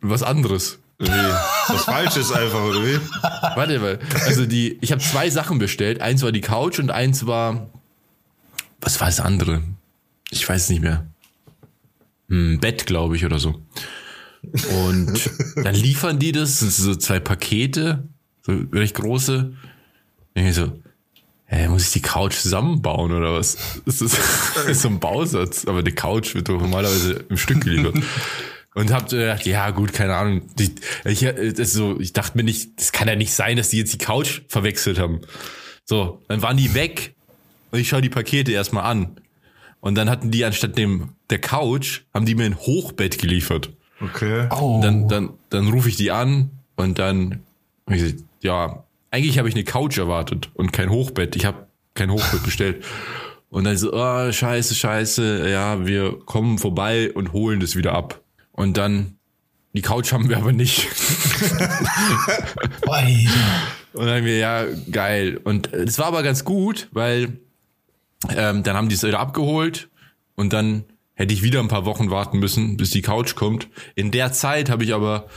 was anderes. Was Falsches einfach, oder wie? Warte, weil, also die, ich habe zwei Sachen bestellt. Eins war die Couch und eins war, was war das andere? Ich weiß nicht mehr. Hm, Bett, glaube ich, oder so. Und dann liefern die das, sind so zwei Pakete, so recht große. Und ich so, hä, muss ich die Couch zusammenbauen oder was? Das ist, das ist so ein Bausatz, aber die Couch wird doch normalerweise im Stück geliefert. Und hab so gedacht, ja gut, keine Ahnung. Die, ich, äh, das so, ich dachte mir nicht, das kann ja nicht sein, dass die jetzt die Couch verwechselt haben. So, dann waren die weg und ich schaue die Pakete erstmal an. Und dann hatten die anstatt dem der Couch, haben die mir ein Hochbett geliefert. Okay. Oh. Dann, dann, dann rufe ich die an und dann, hab ich gesagt, ja, eigentlich habe ich eine Couch erwartet und kein Hochbett. Ich habe kein Hochbett bestellt. Und dann so, oh, scheiße, scheiße, ja, wir kommen vorbei und holen das wieder ab. Und dann, die Couch haben wir aber nicht. Und dann haben wir, ja, geil. Und es war aber ganz gut, weil ähm, dann haben die es wieder abgeholt und dann hätte ich wieder ein paar Wochen warten müssen, bis die Couch kommt. In der Zeit habe ich aber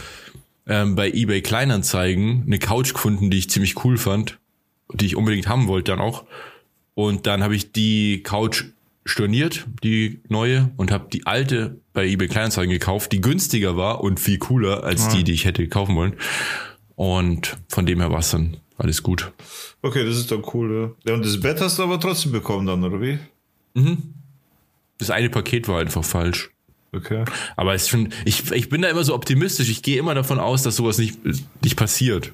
ähm, bei eBay Kleinanzeigen eine Couch gefunden, die ich ziemlich cool fand, die ich unbedingt haben wollte dann auch. Und dann habe ich die Couch storniert, die neue, und habe die alte bei eBay Kleinanzeigen gekauft, die günstiger war und viel cooler als die, die ich hätte kaufen wollen. Und von dem her war es dann alles gut. Okay, das ist doch cool. Ja. ja, und das Bett hast du aber trotzdem bekommen dann, oder wie? Das eine Paket war einfach falsch. Okay. Aber es ist schon, ich, ich bin da immer so optimistisch. Ich gehe immer davon aus, dass sowas nicht, nicht passiert.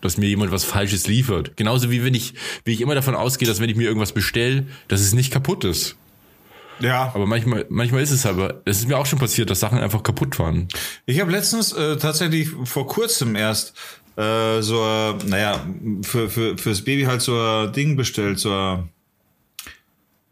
Dass mir jemand was Falsches liefert. Genauso wie wenn ich, wie ich immer davon ausgehe, dass wenn ich mir irgendwas bestelle, dass es nicht kaputt ist. Ja, Aber manchmal, manchmal ist es aber, es ist mir auch schon passiert, dass Sachen einfach kaputt waren. ich habe letztens äh, tatsächlich vor kurzem erst äh, so, äh, naja, für, für, fürs Baby halt so ein Ding bestellt, so ein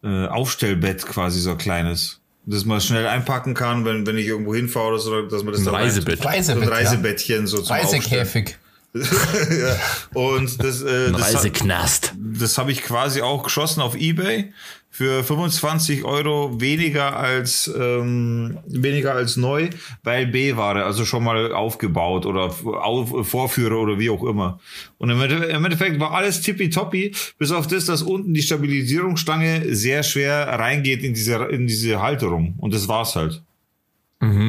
äh, Aufstellbett quasi, so ein kleines. Das man schnell einpacken kann, wenn, wenn ich irgendwo hinfahre oder so, dass man das Ein da rein- Reisebett. So ein Reisebett, ja. Reisebettchen so zum Aufstellen. Reisekäfig. ja. Und das, äh, Ein das, hat- Reiseknast. das habe ich quasi auch geschossen auf Ebay für 25 Euro weniger als ähm, weniger als neu, weil B-Ware, also schon mal aufgebaut oder auf, Vorführer oder wie auch immer. Und im im Endeffekt war alles tippitoppi, bis auf das, dass unten die Stabilisierungsstange sehr schwer reingeht in diese in diese Halterung. Und das war's halt.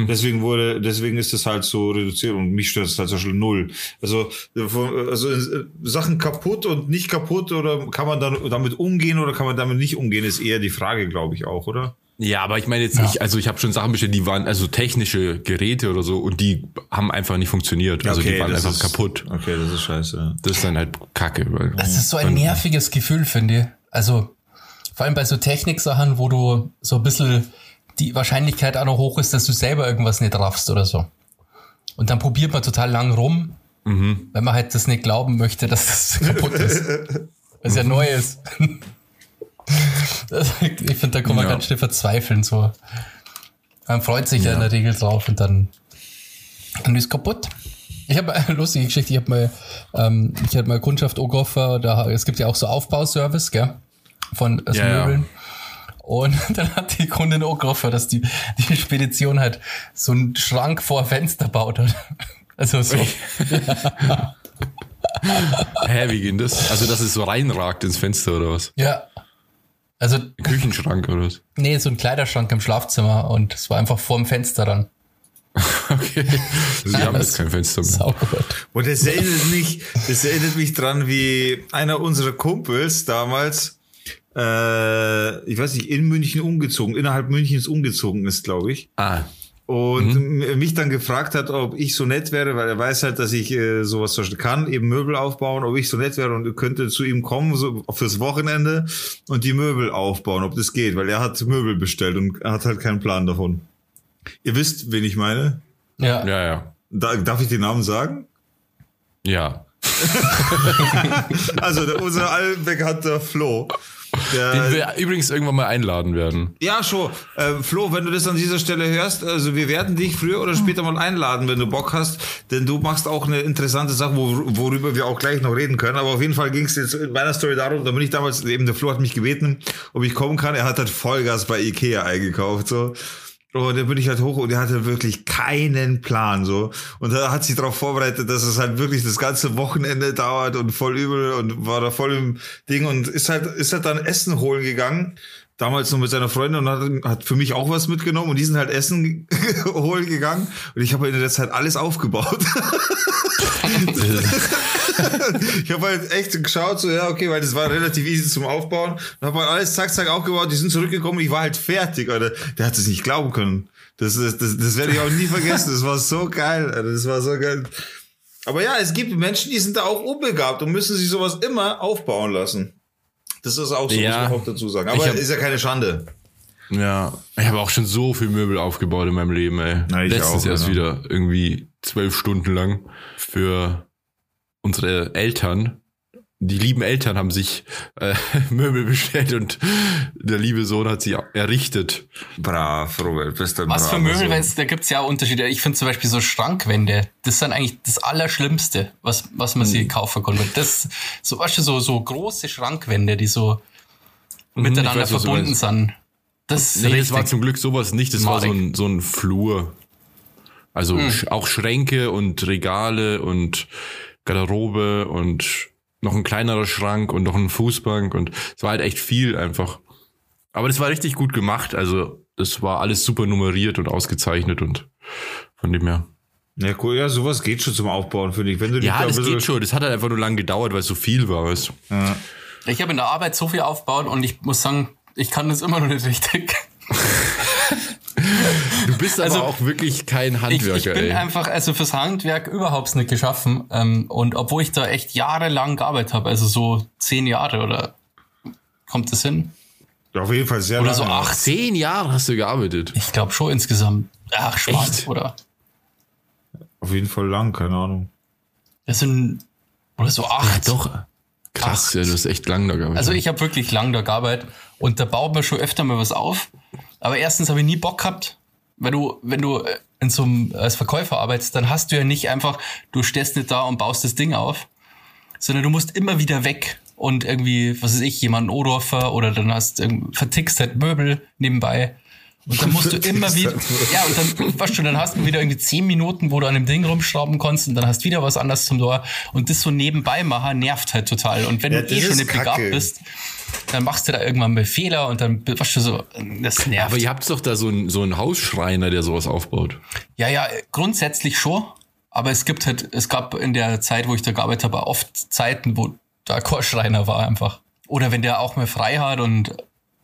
Deswegen wurde, deswegen ist es halt so reduziert und mich stört es halt zum Beispiel null. Also, also äh, Sachen kaputt und nicht kaputt oder kann man dann damit umgehen oder kann man damit nicht umgehen, ist eher die Frage, glaube ich auch, oder? Ja, aber ich meine jetzt nicht, also ich habe schon Sachen bestellt, die waren also technische Geräte oder so und die haben einfach nicht funktioniert. Also die waren einfach ist, kaputt. Okay, das ist scheiße. ja. Das ist dann halt Kacke. Weil Das ist so ein nerviges Gefühl, finde ich. Also, vor allem bei so Techniksachen, wo du so ein bisschen die Wahrscheinlichkeit auch noch hoch ist, dass du selber irgendwas nicht raffst oder so. Und dann probiert man total lang rum, Mhm. wenn man halt das nicht glauben möchte, dass das kaputt ist. Was ja neu ist. Das- ich finde, da kann man Ja. ganz schnell verzweifeln. So. Man freut sich ja. in der Regel drauf und dann, dann ist kaputt. Ich habe eine lustige Geschichte. Ich habe mal, ähm, ich hatte mal Kundschaft Ogoffer, da es gibt ja auch so Aufbauservice, gell, von also Ja, ja. Und dann hat die Kundin auch gehofft, dass die, die Spedition halt so einen Schrank vor Fenster baut. Hat. Also so. Hä, wie geht das? Also, dass es so reinragt ins Fenster oder was? Ja. Also, Ein Küchenschrank oder was? nee, so ein Kleiderschrank im Schlafzimmer und es war einfach vorm Fenster dann. Okay. Also, wir haben jetzt kein Fenster mehr. Saugut. Und das erinnert mich, das erinnert mich dran, wie einer unserer Kumpels damals, äh, ich weiß nicht, in München umgezogen, innerhalb Münchens umgezogen ist, glaube ich. Ah, und m- mich dann gefragt hat, ob ich so nett wäre, weil er weiß halt, dass ich äh, sowas zum Beispiel kann, eben Möbel aufbauen, ob ich so nett wäre und könnte zu ihm kommen, so fürs Wochenende und die Möbel aufbauen, ob das geht, weil er hat Möbel bestellt und er hat halt keinen Plan davon. Ihr wisst, wen ich meine? Ja. ja, ja. Da, darf ich den Namen sagen? Ja. Also der, unser allbekannter Flo. Der, Den wir übrigens irgendwann mal einladen werden. Ja, schon. Äh, Flo, wenn du das an dieser Stelle hörst, also wir werden dich früher oder später mal einladen, wenn du Bock hast, denn du machst auch eine interessante Sache, wo, worüber wir auch gleich noch reden können. Aber auf jeden Fall ging es jetzt in meiner Story darum, da bin ich damals, eben der Flo hat mich gebeten, ob ich kommen kann. Er hat halt Vollgas bei Ikea eingekauft, so. Und dann bin ich halt hoch und er hatte wirklich keinen Plan, so. Und da hat sich darauf vorbereitet, dass es halt wirklich das ganze Wochenende dauert und voll übel und war da voll im Ding und ist halt, ist halt dann Essen holen gegangen. Damals noch mit seiner Freundin und hat, hat für mich auch was mitgenommen und die sind halt Essen holen gegangen und ich habe in der Zeit alles aufgebaut. ich habe halt echt geschaut, so, ja, okay, weil das war relativ easy zum Aufbauen. Und habe halt alles zack, zack aufgebaut. Die sind zurückgekommen. Ich war halt fertig, Alter. Der hat es nicht glauben können. Das, ist, das, das werde ich auch nie vergessen. Das war so geil, Alter. Das war so geil. Aber ja, es gibt Menschen, die sind da auch unbegabt und müssen sich sowas immer aufbauen lassen. Das ist auch so, Ja. muss man auch dazu sagen. Aber hab- ist ja keine Schande. Ja, ich habe auch schon so viel Möbel aufgebaut in meinem Leben, ey. Na, ich Letztens auch, erst ja. wieder irgendwie zwölf Stunden lang für unsere Eltern. Die lieben Eltern haben sich äh, Möbel bestellt und der liebe Sohn hat sie errichtet. Brav, Robert, bist ein Was für Möbel, Sohn. weil's- da gibt's ja Unterschiede. Ich finde zum Beispiel so Schrankwände, das sind eigentlich das Allerschlimmste, was, was man Hm. sich kaufen kann. Das, so, weißt du, so, so große Schrankwände, die so miteinander Mhm, weiß, du verbunden sind. Das Nee, das war zum Glück sowas nicht, das war so ein, so ein Flur. Also Hm. auch Schränke und Regale und Garderobe und noch ein kleinerer Schrank und noch eine Fußbank und es war halt echt viel einfach. Aber das war richtig gut gemacht, also das war alles super nummeriert und ausgezeichnet und von dem her. Ja, cool, ja, sowas geht schon zum Aufbauen, finde ich. Wenn du dich Ja, da ein das geht schon. Das hat halt einfach nur lang gedauert, weil es so viel war. Weißt. du. Ja. Ich habe in der Arbeit so viel aufgebaut und ich muss sagen, ich kann das immer noch nicht richtig. Du bist aber Also, auch wirklich kein Ich, Handwerker, ich bin ey. einfach also fürs Handwerk überhaupt nicht geschaffen. Ähm, und obwohl ich da echt jahrelang gearbeitet habe, also so zehn Jahre oder kommt das hin? Auf jeden Fall sehr Oder lange. so acht. Zehn Jahre hast du gearbeitet. Ich glaube schon insgesamt. Ach, Echt? oder? Auf jeden Fall lang, keine Ahnung. Das sind oder so acht. Doch. Krass, Acht. ja, du hast echt lang da gearbeitet. Also ich habe wirklich lang da gearbeitet und da baut man schon öfter mal was auf. Aber erstens habe ich nie Bock gehabt, weil du, wenn du in so einem, als Verkäufer arbeitest, dann hast du ja nicht einfach, du stehst nicht da und baust das Ding auf, sondern du musst immer wieder weg und irgendwie, was weiß ich, jemanden Odorfer oder dann hast vertickst halt Möbel nebenbei. Und dann musst du immer wieder, halt ja, und dann, weißt du, dann hast du wieder irgendwie zehn Minuten, wo du an dem Ding rumschrauben kannst und dann hast du wieder was anderes zum Tor. Und das so nebenbei machen nervt halt total. Und wenn Ja, du eh schon nicht begabt bist, dann machst du da irgendwann mal Fehler und dann weißt du so, das nervt. aber ihr habt doch da so einen, so einen Hausschreiner, der sowas aufbaut. Ja, ja, grundsätzlich schon. Aber es gibt halt, es gab in der Zeit, wo ich da gearbeitet habe, oft Zeiten, wo da kein Schreiner war einfach. Oder wenn der auch mal frei hat und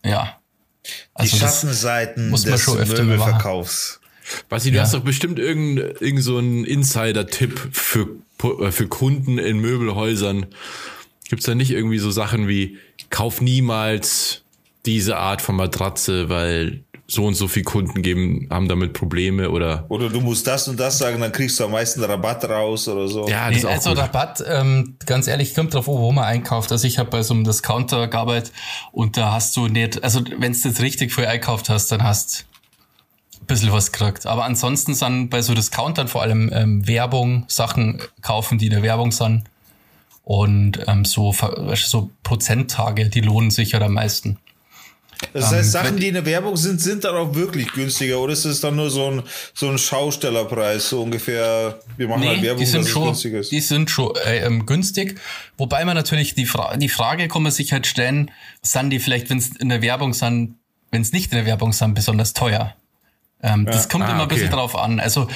ja. Die Also das, Schattenseiten muss man des schon öfter Möbelverkaufs. Basti, du Ja. hast doch bestimmt irgendeinen irgend so einen Insider-Tipp für, äh, für Kunden in Möbelhäusern. Gibt's da nicht irgendwie so Sachen wie, kauf niemals diese Art von Matratze, weil so und so viele Kunden geben, haben damit Probleme oder Oder du musst das und das sagen, dann kriegst du am meisten Rabatt raus oder so. ja, das Nee, ist auch also gut. Rabatt, ähm, ganz ehrlich, kommt drauf wo man einkauft. Also ich habe bei so einem Discounter gearbeitet und da hast du nicht, also wenn du das richtig früh einkauft hast, dann hast ein bisschen was gekriegt. Aber ansonsten sind bei so Discountern vor allem ähm, Werbung, Sachen kaufen, die in der Werbung sind. Und ähm, so, so Prozenttage, die lohnen sich ja am meisten. Das heißt, Ähm, Sachen, die in der Werbung sind, sind dann auch wirklich günstiger. Oder ist es dann nur so ein, so ein Schaustellerpreis, so ungefähr? Wir machen halt Nee, Werbung, die sind schon, günstig ist. die sind schon äh, ähm, günstig. Wobei man natürlich die, Fra die Frage kann man sich halt stellen, sind die vielleicht, wenn es in der Werbung sind, wenn es nicht in der Werbung sind, besonders teuer? Ähm, Das kommt Ah, immer ein bisschen okay. drauf an. Also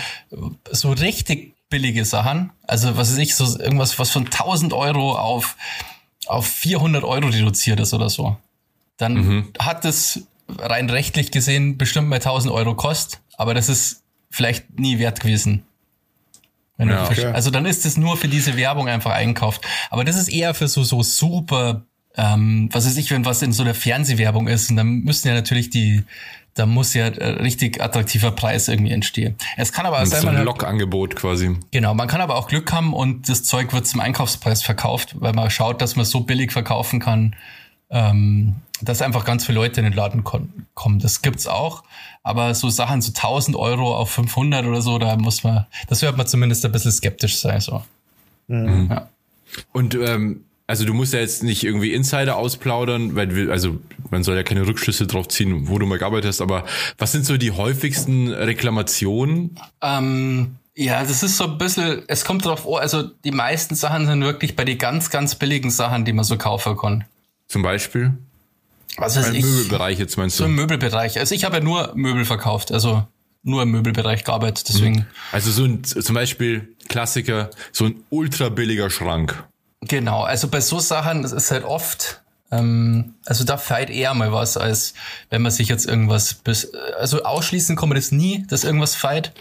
so richtig billige Sachen, also was weiß ich, so irgendwas, was von 1000 Euro auf, auf 400 Euro reduziert ist oder so. Dann Mhm. hat es rein rechtlich gesehen bestimmt mal 1000 Euro kost, aber das ist vielleicht nie wert gewesen. Ja, okay. Also dann ist es nur für diese Werbung einfach einkauft. Aber das ist eher für so, so super, ähm, was weiß ich, wenn was in so der Fernsehwerbung ist, und dann müssen ja natürlich die, da muss ja äh, richtig attraktiver Preis irgendwie entstehen. Es kann aber auch das sein, ist so ein hat, Lokangebot quasi. genau, man kann aber auch Glück haben und das Zeug wird zum Einkaufspreis verkauft, weil man schaut, dass man es so billig verkaufen kann, ähm, dass einfach ganz viele Leute in den Laden kon- kommen. Das gibt's auch. Aber so Sachen, so 1000 Euro auf 500 oder so, da muss man, das wird man zumindest ein bisschen skeptisch sein, so. Ja. Und ähm, also du musst ja jetzt nicht irgendwie Insider ausplaudern, weil wir, also man soll ja keine Rückschlüsse drauf ziehen, wo du mal gearbeitet hast, aber was sind so die häufigsten Reklamationen? Ähm, ja, das ist so ein bisschen, es kommt drauf an, also die meisten Sachen sind wirklich bei den ganz, ganz billigen Sachen, die man so kaufen kann. Zum Beispiel? Was weiß Im ich? Möbelbereich jetzt meinst So im du? Möbelbereich. Also ich habe ja nur Möbel verkauft, also nur im Möbelbereich gearbeitet, deswegen. Also so ein zum Beispiel Klassiker, so ein ultra billiger Schrank. Genau, also bei so Sachen, das ist halt oft, ähm, also da feilt eher mal was, als wenn man sich jetzt irgendwas, bis, also ausschließen kann man das nie, dass irgendwas feilt,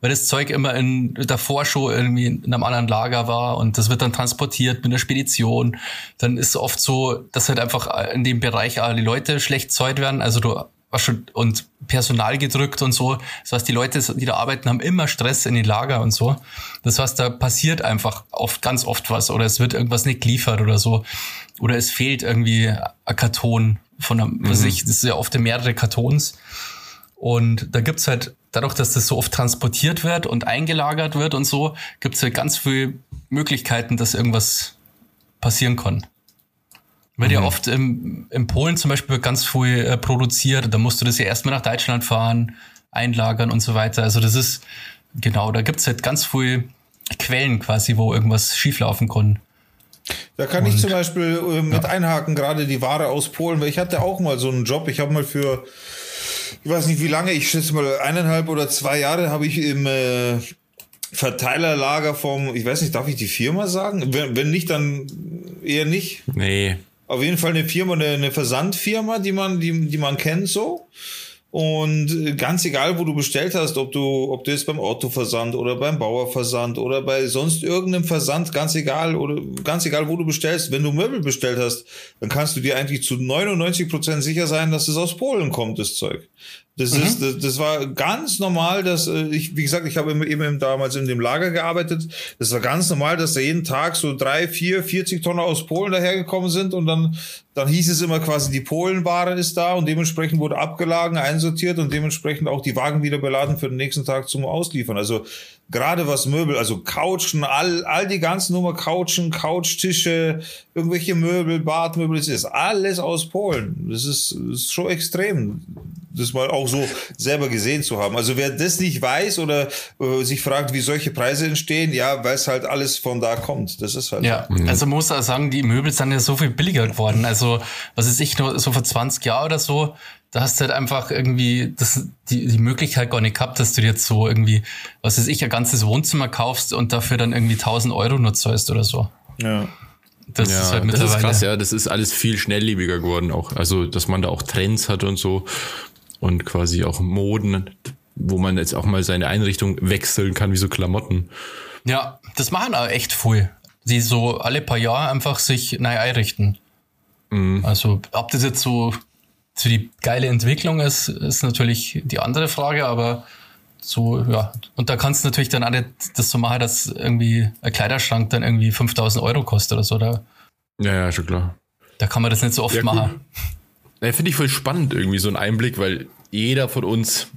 weil das Zeug immer in davor schon irgendwie in einem anderen Lager war und das wird dann transportiert mit einer Spedition. Dann ist es oft so, dass halt einfach in dem Bereich alle Leute schlecht zahlt werden. Also du und Personal gedrückt und so. Das heißt, die Leute, die da arbeiten, haben immer Stress in den Lager und so. Das heißt, da passiert einfach oft, ganz oft was oder es wird irgendwas nicht geliefert oder so. Oder es fehlt irgendwie ein Karton von einem, mhm. was ich, das ist ja oft mehrere Kartons. Und da gibt's halt, dadurch, dass das so oft transportiert wird und eingelagert wird und so, gibt's halt ganz viele Möglichkeiten, dass irgendwas passieren kann. Wird mhm. ja oft im, in Polen zum Beispiel ganz viel äh, produziert. Da musst du das ja erstmal nach Deutschland fahren, einlagern und so weiter. Also das ist, genau, da gibt's halt ganz viel Quellen quasi, wo irgendwas schieflaufen kann. Da kann und, ich zum Beispiel äh, mit ja. einhaken, gerade die Ware aus Polen, weil ich hatte auch mal so einen Job. Ich habe mal für, ich weiß nicht wie lange, ich schätze mal eineinhalb oder zwei Jahre habe ich im äh, Verteilerlager vom, ich weiß nicht, darf ich die Firma sagen? Wenn, wenn nicht, dann eher nicht. Nee. Auf jeden Fall eine Firma, eine, eine Versandfirma, die man, die, die man kennt so. Und ganz egal, wo du bestellt hast, ob du, ob du jetzt beim Autoversand oder beim Bauerversand oder bei sonst irgendeinem Versand, ganz egal, oder ganz egal, wo du bestellst, wenn du Möbel bestellt hast, dann kannst du dir eigentlich zu 99 Prozent sicher sein, dass es aus Polen kommt, das Zeug. Das mhm. ist, das, das, war ganz normal, dass äh, ich, wie gesagt, ich habe eben damals in dem Lager gearbeitet. Das war ganz normal, dass da jeden Tag so drei, vier, 40 Tonnen aus Polen dahergekommen sind und dann, dann hieß es immer quasi, die Polenware ist da und dementsprechend wurde abgeladen, einsortiert und dementsprechend auch die Wagen wieder beladen für den nächsten Tag zum Ausliefern. Also gerade was Möbel, also Couchen, all, all die ganzen Nummer Couchen, Couchtische, irgendwelche Möbel, Badmöbel, das ist alles aus Polen. Das ist, das ist schon extrem, das mal auch so selber gesehen zu haben. Also wer das nicht weiß oder äh, sich fragt, wie solche Preise entstehen, ja, weil es halt alles von da kommt. Das ist halt. Ja, mhm. also muss auch sagen, die Möbel sind ja so viel billiger geworden. Also, was ist ich nur so vor 20 Jahren oder so, da hast du halt einfach irgendwie das, die, die Möglichkeit gar nicht gehabt, dass du dir jetzt so irgendwie, was weiß ich, ein ganzes Wohnzimmer kaufst und dafür dann irgendwie 1000 Euro nur zahlst oder so. Ja. Das ja, ist halt mittlerweile. Das ist krass, ja. Das ist alles viel schnelllebiger geworden auch. Also, dass man da auch Trends hat und so und quasi auch Moden, wo man jetzt auch mal seine Einrichtung wechseln kann, wie so Klamotten. Ja, das machen auch echt viel. Die so alle paar Jahre einfach sich neu einrichten. Mhm. Also, ob das jetzt so so die geile Entwicklung ist, ist natürlich die andere Frage, aber so, ja. Und da kannst du natürlich dann auch nicht das so machen, dass irgendwie ein Kleiderschrank dann irgendwie 5000 Euro kostet oder so, oder? Ja, ja, schon klar. Da kann man das nicht so oft ja, machen. Ja, finde ich voll spannend irgendwie so ein Einblick, weil jeder von uns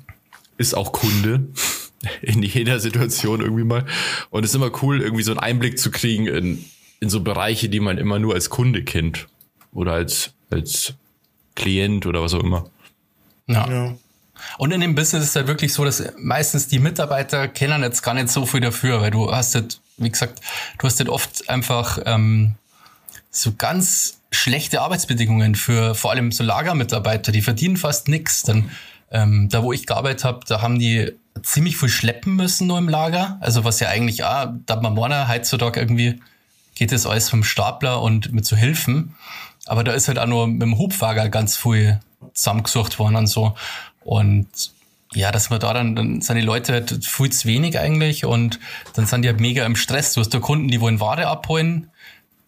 ist auch Kunde in jeder Situation irgendwie mal. Und es ist immer cool, irgendwie so einen Einblick zu kriegen in, in so Bereiche, die man immer nur als Kunde kennt. Oder als, als Klient oder was auch immer. Ja. ja. Und in dem Business ist es halt wirklich so, dass meistens die Mitarbeiter kennen jetzt gar nicht so viel dafür, weil du hast halt, wie gesagt, du hast halt oft einfach ähm, so ganz schlechte Arbeitsbedingungen für vor allem so Lagermitarbeiter, die verdienen fast nichts. Dann ähm, da, wo ich gearbeitet habe, da haben die ziemlich viel schleppen müssen nur im Lager. Also was ja eigentlich, ah, da man morgen heutzutage irgendwie geht es alles vom Stapler und mit so Hilfen. Aber da ist halt auch nur mit dem Hubwager ganz viel zusammengesucht worden und so. Und ja, dass man da dann, dann sind die Leute halt viel zu wenig eigentlich und dann sind die halt mega im Stress. Du hast da Kunden, die wollen Ware abholen.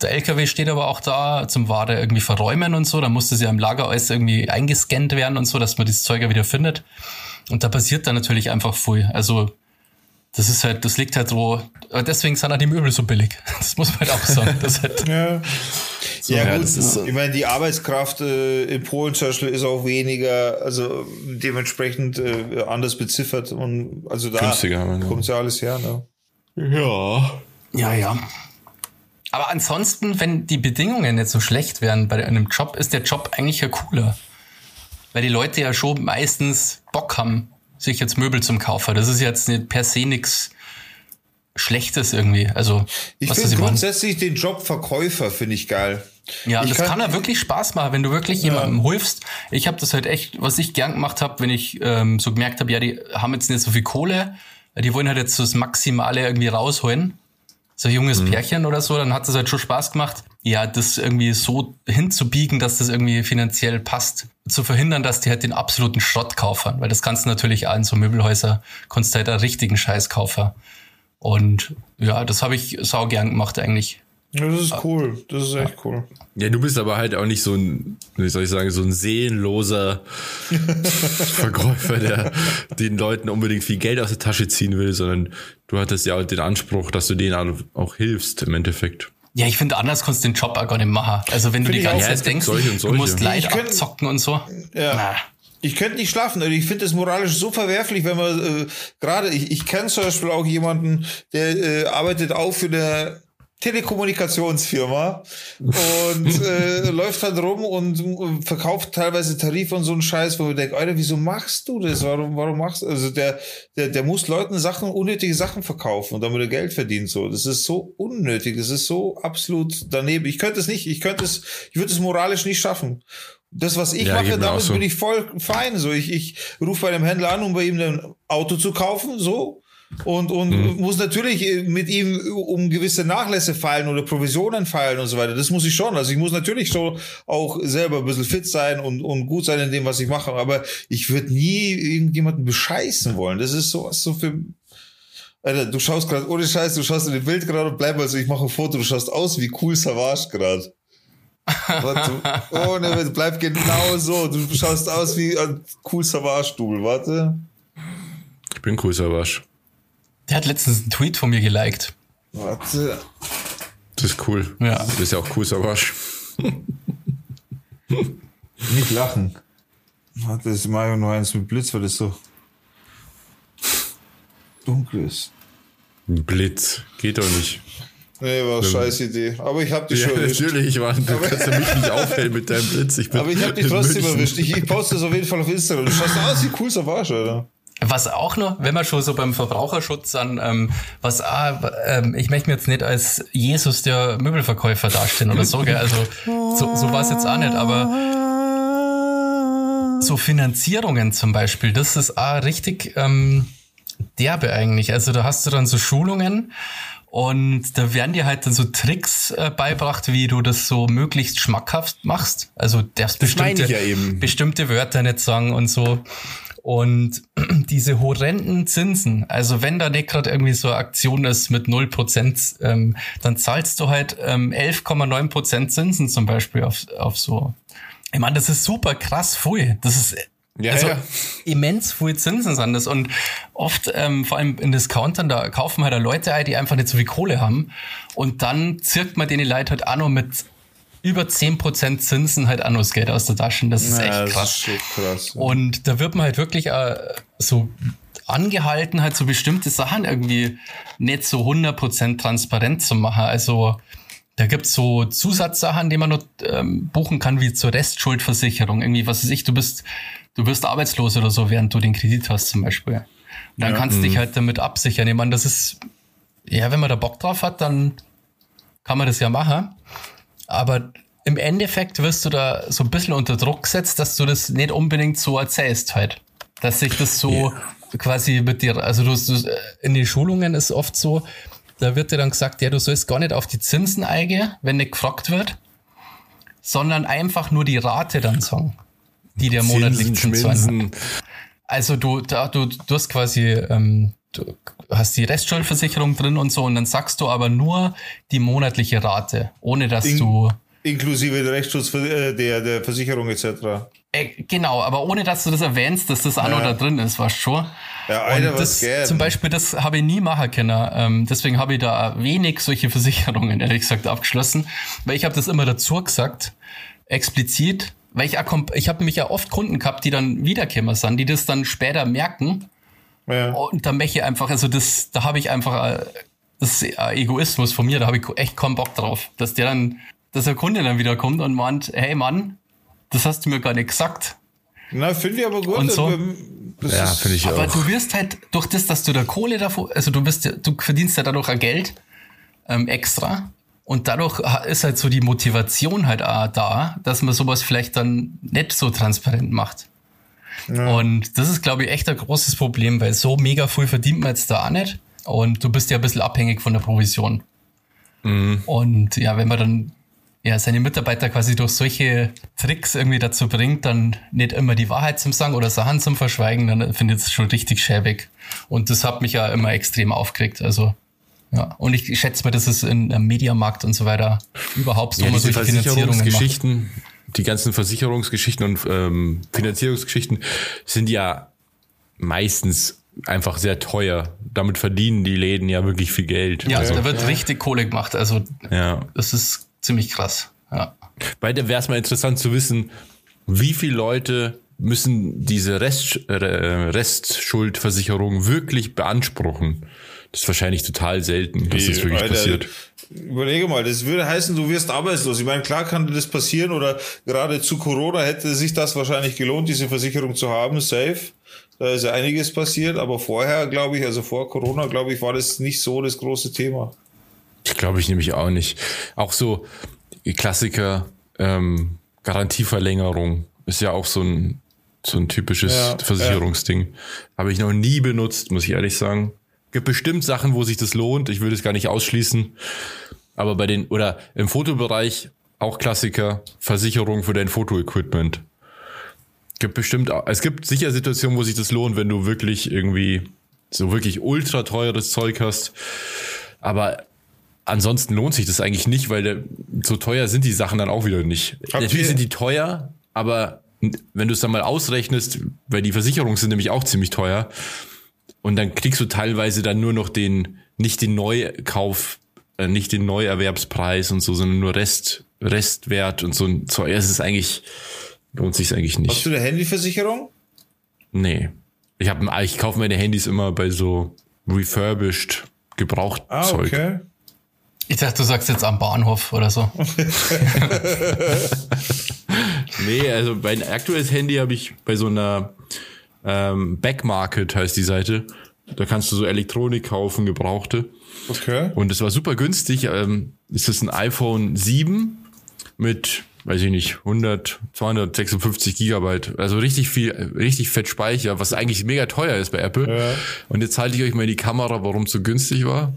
Der LKW steht aber auch da zum Ware irgendwie verräumen und so. Da musste sie am Lager alles irgendwie eingescannt werden und so, dass man das Zeug ja wieder findet. Und da passiert dann natürlich einfach viel. Also das ist halt, das liegt halt so, deswegen sind auch die Möbel so billig. Das muss man halt auch sagen. Das halt, ja. So, ja, gut, so. ich meine, die Arbeitskraft äh, in Polen zum Beispiel ist auch weniger, also dementsprechend äh, anders beziffert und also da kommt ja alles her, ne? Ja. Ja, ja. Aber ansonsten, wenn die Bedingungen nicht so schlecht wären bei einem Job, ist der Job eigentlich ja cooler. Weil die Leute ja schon meistens Bock haben, sich jetzt Möbel zum Kaufen. Das ist jetzt nicht per se nichts Schlechtes irgendwie. Also ich finde grundsätzlich den Job Verkäufer finde ich geil. Ja, ich das kann, kann ja wirklich Spaß machen, wenn du wirklich ja. jemandem hilfst. Ich habe das halt echt, was ich gern gemacht habe, wenn ich ähm, so gemerkt habe, ja, die haben jetzt nicht so viel Kohle, die wollen halt jetzt so das Maximale irgendwie rausholen. So ein junges mhm. Pärchen oder so, dann hat das halt schon Spaß gemacht, ja, das irgendwie so hinzubiegen, dass das irgendwie finanziell passt. Zu verhindern, dass die halt den absoluten Schrott kaufen, weil das kannst du natürlich in so Möbelhäuser, kannst du halt einen richtigen Scheiß kaufen. Und ja, das habe ich sau gern gemacht eigentlich. Das ist cool. Das ist echt cool. Ja, du bist aber halt auch nicht so ein, wie soll ich sagen, so ein seelenloser Verkäufer, der den Leuten unbedingt viel Geld aus der Tasche ziehen will, sondern du hattest ja auch den Anspruch, dass du denen auch hilfst im Endeffekt. Ja, ich finde, anders kannst du den Job auch gar nicht machen. Also wenn du die ganze Zeit denkst, du musst Leid abzocken und so. Ja. Na. Ich könnte nicht schlafen. Also ich finde das moralisch so verwerflich, wenn man äh, gerade, ich, ich kenne zum Beispiel auch jemanden, der äh, arbeitet auch für eine Telekommunikationsfirma und äh, läuft dann rum und verkauft teilweise Tarife und so einen Scheiß, wo man denkt, Alter, wieso machst du das? Warum, warum machst du? Also der, der, der muss Leuten Sachen, unnötige Sachen verkaufen und damit er Geld verdient. So, das ist so unnötig, das ist so absolut daneben. Ich könnte es nicht, ich könnte es, ich würde es moralisch nicht schaffen. Das, was ich ja, mache, damit so. bin ich voll fein. So, ich, ich rufe bei dem Händler an, um bei ihm ein Auto zu kaufen, so. Und, und mhm. muss natürlich mit ihm um gewisse Nachlässe fallen oder Provisionen fallen und so weiter. Das muss ich schon. Also ich muss natürlich so auch selber ein bisschen fit sein und, und gut sein in dem, was ich mache. Aber ich würde nie irgendjemanden bescheißen wollen. Das ist sowas so für, Alter, du schaust gerade, ohne Scheiß, du schaust in dem Bild gerade und bleib mal so, ich mache ein Foto, du schaust aus wie cool Savage gerade. Ohne Witz, bleib genau so. Du schaust aus wie ein cool Savage-Double. Warte. Ich bin cool Savage. Der hat letztens einen Tweet von mir geliked. Warte. Das ist cool. Ja. Das ist ja auch cool Savage. Nicht lachen. Warte, das ist Mario nur eins mit Blitz, weil das so dunkel ist. Blitz. Geht doch nicht. Nee, war eine scheiß Idee. Aber ich hab dich ja, schon erwischt. Natürlich, Mann. Du kannst ja mich nicht aufhellen mit deinem Blitz. Ich bin aber ich hab dich trotzdem erwischt. Ich, ich poste es auf jeden Fall auf Instagram. Du schaust aus wie cool Savage, Alter. Was auch noch, wenn wir schon so beim Verbraucherschutz an, ähm, was ah, ähm, ich möchte mir jetzt nicht als Jesus der Möbelverkäufer darstellen oder so, gell? Also so, so war es jetzt auch nicht, aber so Finanzierungen zum Beispiel, das ist auch richtig ähm, derbe eigentlich. Also da hast du dann so Schulungen und da werden dir halt dann so Tricks äh, beibracht, wie du das so möglichst schmackhaft machst. Also darfst bestimmte, ja bestimmte Wörter nicht sagen und so. Und diese horrenden Zinsen, also wenn da nicht gerade irgendwie so eine Aktion ist mit 0%, ähm, dann zahlst du halt ähm, 11,9% Zinsen zum Beispiel auf, auf so. Ich meine, das ist super krass früh. Das ist ja, also ja. immens viel Zinsen sind das. Und oft, ähm, vor allem in Discountern, da kaufen halt Leute ein, die einfach nicht so viel Kohle haben. Und dann zirkt man denen Leute halt auch noch mit über 10% Zinsen halt das Geld aus der Tasche. Das ist ja, echt krass. Ist krass ja. Und da wird man halt wirklich äh, so angehalten, halt so bestimmte Sachen irgendwie nicht so 100% transparent zu machen. Also da gibt's so Zusatzsachen, die man noch ähm, buchen kann, wie zur Restschuldversicherung. Irgendwie, was weiß ich, du bist du wirst arbeitslos oder so, während du den Kredit hast zum Beispiel. Und dann ja, kannst du dich mhm. halt damit absichern. Ich meine, das ist, ja, wenn man da Bock drauf hat, dann kann man das ja machen. Aber im Endeffekt wirst du da so ein bisschen unter Druck gesetzt, dass du das nicht unbedingt so erzählst halt. Dass sich das so yeah. quasi mit dir, also du, du, in den Schulungen ist oft so, da wird dir dann gesagt, ja, du sollst gar nicht auf die Zinsen eingehen, wenn nicht gefragt wird, sondern einfach nur die Rate dann sagen die dir monatlich zahlen. Also du, da, du, du hast quasi, ähm, du hast die Restschuldversicherung drin und so und dann sagst du aber nur die monatliche Rate, ohne dass In, du inklusive der Rechtsschutz äh, der, der Versicherung etc. Äh, genau, aber ohne dass du das erwähnst, dass das ja. auch noch da drin ist, weißt du schon. Ja, Alter, und das, was Zum Beispiel, das habe ich nie machen können. Ähm, deswegen habe ich da wenig solche Versicherungen, ehrlich gesagt, abgeschlossen. Weil ich habe das immer dazu gesagt, explizit, weil ich, ich habe mich ja oft Kunden gehabt, die dann wiederkämmer sind, die das dann später merken. Ja. Und da möchte ich einfach, also das, da habe ich einfach, äh, das ist Egoismus von mir, da habe ich echt kaum Bock drauf, dass der dann, dass der Kunde dann wieder kommt und meint, hey Mann, das hast du mir gar nicht gesagt. Na, finde ich aber gut. Und so. Das ja, finde ich aber auch. Aber du wirst halt durch das, dass du da Kohle davor, also du bist, du verdienst ja dadurch ein Geld ähm, extra und dadurch ist halt so die Motivation halt auch da, dass man sowas vielleicht dann nicht so transparent macht. Ja. Und das ist, glaube ich, echt ein großes Problem, weil so mega viel verdient man jetzt da auch nicht. Und du bist ja ein bisschen abhängig von der Provision. Mhm. Und ja, wenn man dann ja, seine Mitarbeiter quasi durch solche Tricks irgendwie dazu bringt, dann nicht immer die Wahrheit zum Sagen oder Sachen zum Verschweigen, dann finde ich es schon richtig schäbig. Und das hat mich ja immer extrem aufgeregt. Also Ja, und ich schätze mal, dass es in im Mediamarkt und so weiter überhaupt so Ja, diese solche Finanzierungen macht. Versicherungsgeschichten, die ganzen Versicherungsgeschichten und ähm, Finanzierungsgeschichten sind ja meistens einfach sehr teuer. Damit verdienen die Läden ja wirklich viel Geld. Ja, also, da wird richtig Kohle gemacht. Also ja. das ist ziemlich krass. Ja. Weil da wäre es mal interessant zu wissen, wie viele Leute müssen diese Rest, äh, Restschuldversicherung wirklich beanspruchen. Das ist wahrscheinlich total selten, dass das wirklich Alter, passiert. Überlege mal, das würde heißen, du wirst arbeitslos. Ich meine, klar kann das passieren oder gerade zu Corona hätte sich das wahrscheinlich gelohnt, diese Versicherung zu haben, safe. Da ist ja einiges passiert, aber vorher, glaube ich, also vor Corona, glaube ich, war das nicht so das große Thema. Ich glaube ich nämlich auch nicht. Auch so Klassiker, ähm, Garantieverlängerung ist ja auch so ein, so ein typisches Ja, Versicherungsding. Habe ich noch nie benutzt, muss ich ehrlich sagen. Gibt bestimmt Sachen, wo sich das lohnt. Ich würde es gar nicht ausschließen. Aber bei den, oder im Fotobereich auch Klassiker, Versicherung für dein Fotoequipment. Gibt bestimmt, es gibt sicher Situationen, wo sich das lohnt, wenn du wirklich irgendwie so wirklich ultra teures Zeug hast. Aber ansonsten lohnt sich das eigentlich nicht, weil der, so teuer sind die Sachen dann auch wieder nicht. Habt Natürlich sind die teuer, aber wenn du es dann mal ausrechnest, weil die Versicherungen sind nämlich auch ziemlich teuer, und dann kriegst du teilweise dann nur noch den, nicht den Neukauf, äh, nicht den Neuerwerbspreis und so, sondern nur Rest, Restwert und so. so es ist eigentlich, lohnt sich eigentlich Hast nicht. du eine Handyversicherung? Nee. Ich habe, ich kaufe meine Handys immer bei so refurbished, gebraucht Ah, Zeug. okay. Ich dachte, du sagst jetzt am Bahnhof oder so. Nee, also mein aktuelles Handy habe ich bei so einer ähm, Backmarket heißt die Seite. Da kannst du so Elektronik kaufen, gebrauchte. Okay. Und es war super günstig. Ähm, es ist ein iPhone 7 mit, weiß ich nicht, 100, 256 Gigabyte. Also richtig viel, richtig fett Speicher, was eigentlich mega teuer ist bei Apple. Ja. Und jetzt halte ich euch mal die Kamera, warum es so günstig war.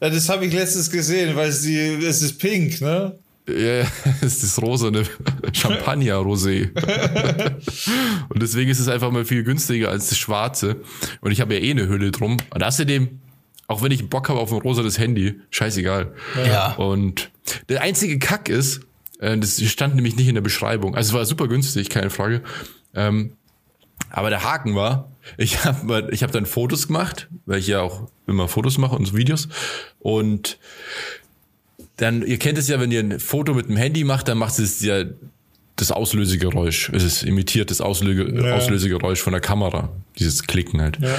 Ja, das habe ich letztens gesehen, weil es, die, es ist pink, ne? Ja, es ist das rosane Champagner-Rosé. und deswegen ist es einfach mal viel günstiger als das schwarze. Und ich habe ja eh eine Hülle drum. Und außerdem, auch wenn ich Bock habe auf ein rosanes Handy, scheißegal. Ja. Und der einzige Kack ist, äh, das stand nämlich nicht in der Beschreibung. Also es war super günstig, keine Frage. Ähm, aber der Haken war, ich habe ich hab dann Fotos gemacht, weil ich ja auch immer Fotos mache und Videos. Und dann, ihr kennt es ja, wenn ihr ein Foto mit dem Handy macht, dann macht es ja das Auslösegeräusch. Es ist imitiert das Auslöge, Ja. Auslösegeräusch von der Kamera. Dieses Klicken halt. Ja.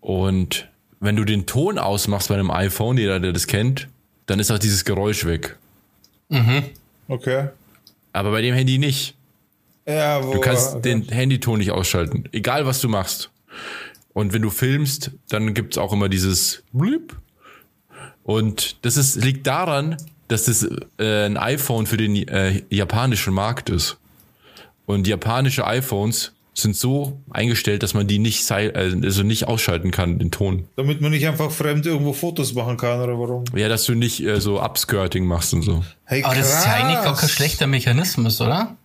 Und wenn du den Ton ausmachst bei einem iPhone, jeder, der das kennt, dann ist auch dieses Geräusch weg. Okay. Aber bei dem Handy nicht. Ja, wo, Du kannst okay. den Handyton nicht ausschalten. Egal, was du machst. Und wenn du filmst, dann gibt's auch immer dieses Blip. Und das ist, liegt daran, dass das äh, ein iPhone für den äh, japanischen Markt ist. Und japanische iPhones sind so eingestellt, dass man die nicht, äh, also nicht ausschalten kann, den Ton. Damit man nicht einfach fremd irgendwo Fotos machen kann, oder warum? Ja, dass du nicht äh, so Upskirting machst und so. Hey, Aber das ist ja eigentlich gar kein schlechter Mechanismus, oder?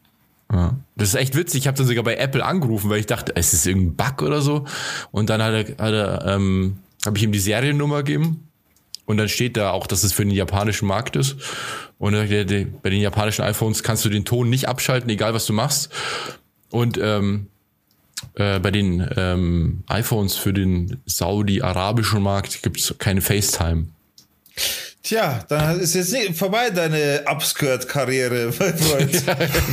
Ja. Das ist echt witzig. Ich habe dann sogar bei Apple angerufen, weil ich dachte, es ist irgendein Bug oder so. Und dann hat er, hat er ähm, habe ich ihm die Seriennummer gegeben. Und dann steht da auch, dass es für den japanischen Markt ist. Und bei den japanischen iPhones kannst du den Ton nicht abschalten, egal was du machst. Und ähm, äh, bei den ähm, iPhones für den saudi-arabischen Markt gibt's keine FaceTime. Tja, dann ist jetzt nicht vorbei deine Upskirt-Karriere, mein Freund.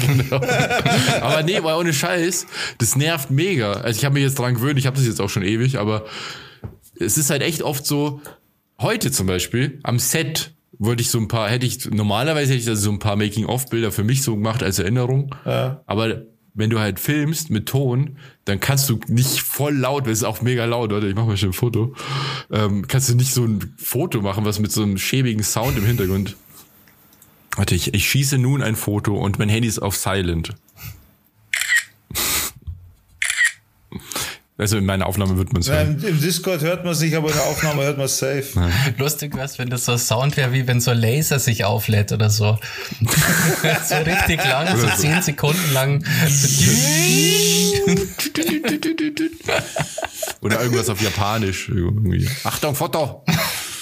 genau. aber nee, weil ohne Scheiß, das nervt mega. Also ich habe mich jetzt dran gewöhnt, ich habe das jetzt auch schon ewig, aber es ist halt echt oft so, heute zum Beispiel, am Set wollte ich so ein paar, hätte ich, normalerweise hätte ich also so ein paar Making-of-Bilder für mich so gemacht als Erinnerung. Ja. Aber wenn du halt filmst mit Ton, dann kannst du nicht voll laut, weil es ist auch mega laut, Leute, ich mache mal schon ein Foto, ähm, kannst du nicht so ein Foto machen, was mit so einem schäbigen Sound im Hintergrund. Warte, ich, ich schieße nun ein Foto und mein Handy ist auf Silent. Also in meiner Aufnahme wird man es Ja, hören. im, Im Discord hört man sich, aber in der Aufnahme hört man safe. Lustig wär's, wenn das so ein Sound wäre, wie wenn so ein Laser sich auflädt oder so. so richtig lang, so zehn Sekunden lang. Oder irgendwas auf Japanisch. Irgendwie. Achtung, Foto!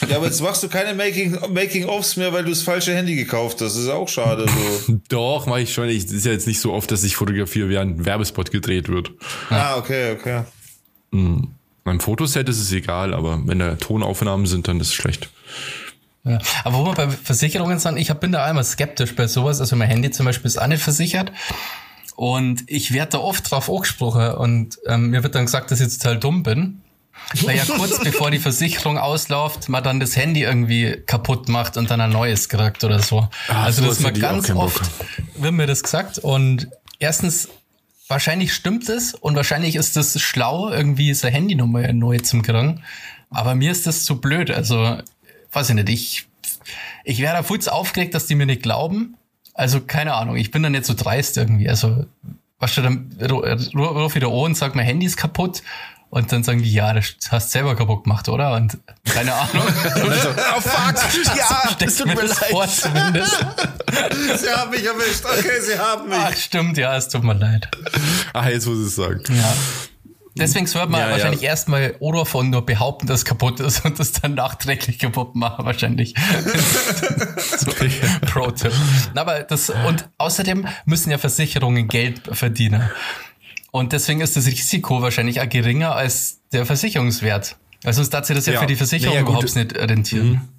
Ja, aber jetzt machst du keine Making-ofs Making mehr, weil du das falsche Handy gekauft hast. Das ist auch schade. So. Doch, mache ich schon. Es ist ja jetzt nicht so oft, dass ich fotografiere, während ein Werbespot gedreht wird. Ah, okay, okay. Mhm. Beim Fotoset ist es egal, aber wenn da Tonaufnahmen sind, dann ist es schlecht. Ja. Aber wo wir bei Versicherungen sind, ich bin da einmal skeptisch bei sowas. Also mein Handy zum Beispiel ist auch nicht versichert. Und ich werde da oft drauf angesprochen und ähm, mir wird dann gesagt, dass ich total dumm bin. Weil ja kurz bevor die Versicherung ausläuft, man dann das Handy irgendwie kaputt macht und dann ein neues kriegt oder so. Ah, also das sowas ist mir ganz oft, wird mir das gesagt. Und erstens, wahrscheinlich stimmt es und wahrscheinlich ist das schlau, irgendwie seine Handynummer neu zum kriegen. Aber mir ist das zu blöd. Also, weiß ich nicht, ich, ich wäre da kurz aufgeregt, dass die mir nicht glauben. Also, keine Ahnung, ich bin da nicht so dreist irgendwie. Also, was du dann ru- ru- ruf wieder an und sag, mein Handy ist kaputt. Und dann sagen die, ja, das hast selber kaputt gemacht, oder? Und keine Ahnung. oh fuck! Ja, Stell mir das vor zumindest. Sie haben mich erwischt. Okay, sie haben mich. Ach, stimmt, ja, es tut mir leid. Ah, jetzt muss ich es sagen. Ja. Deswegen sollte man Ja, ja. wahrscheinlich erstmal oder von nur behaupten, dass es kaputt ist und das dann nachträglich kaputt machen, wahrscheinlich. so, Pro-Tipp. Aber das, und außerdem müssen ja Versicherungen Geld verdienen. Und deswegen ist das Risiko wahrscheinlich auch geringer als der Versicherungswert. Also sonst darf sich das ja, Ja. für die Versicherung gut. überhaupt nicht rentieren. Auf,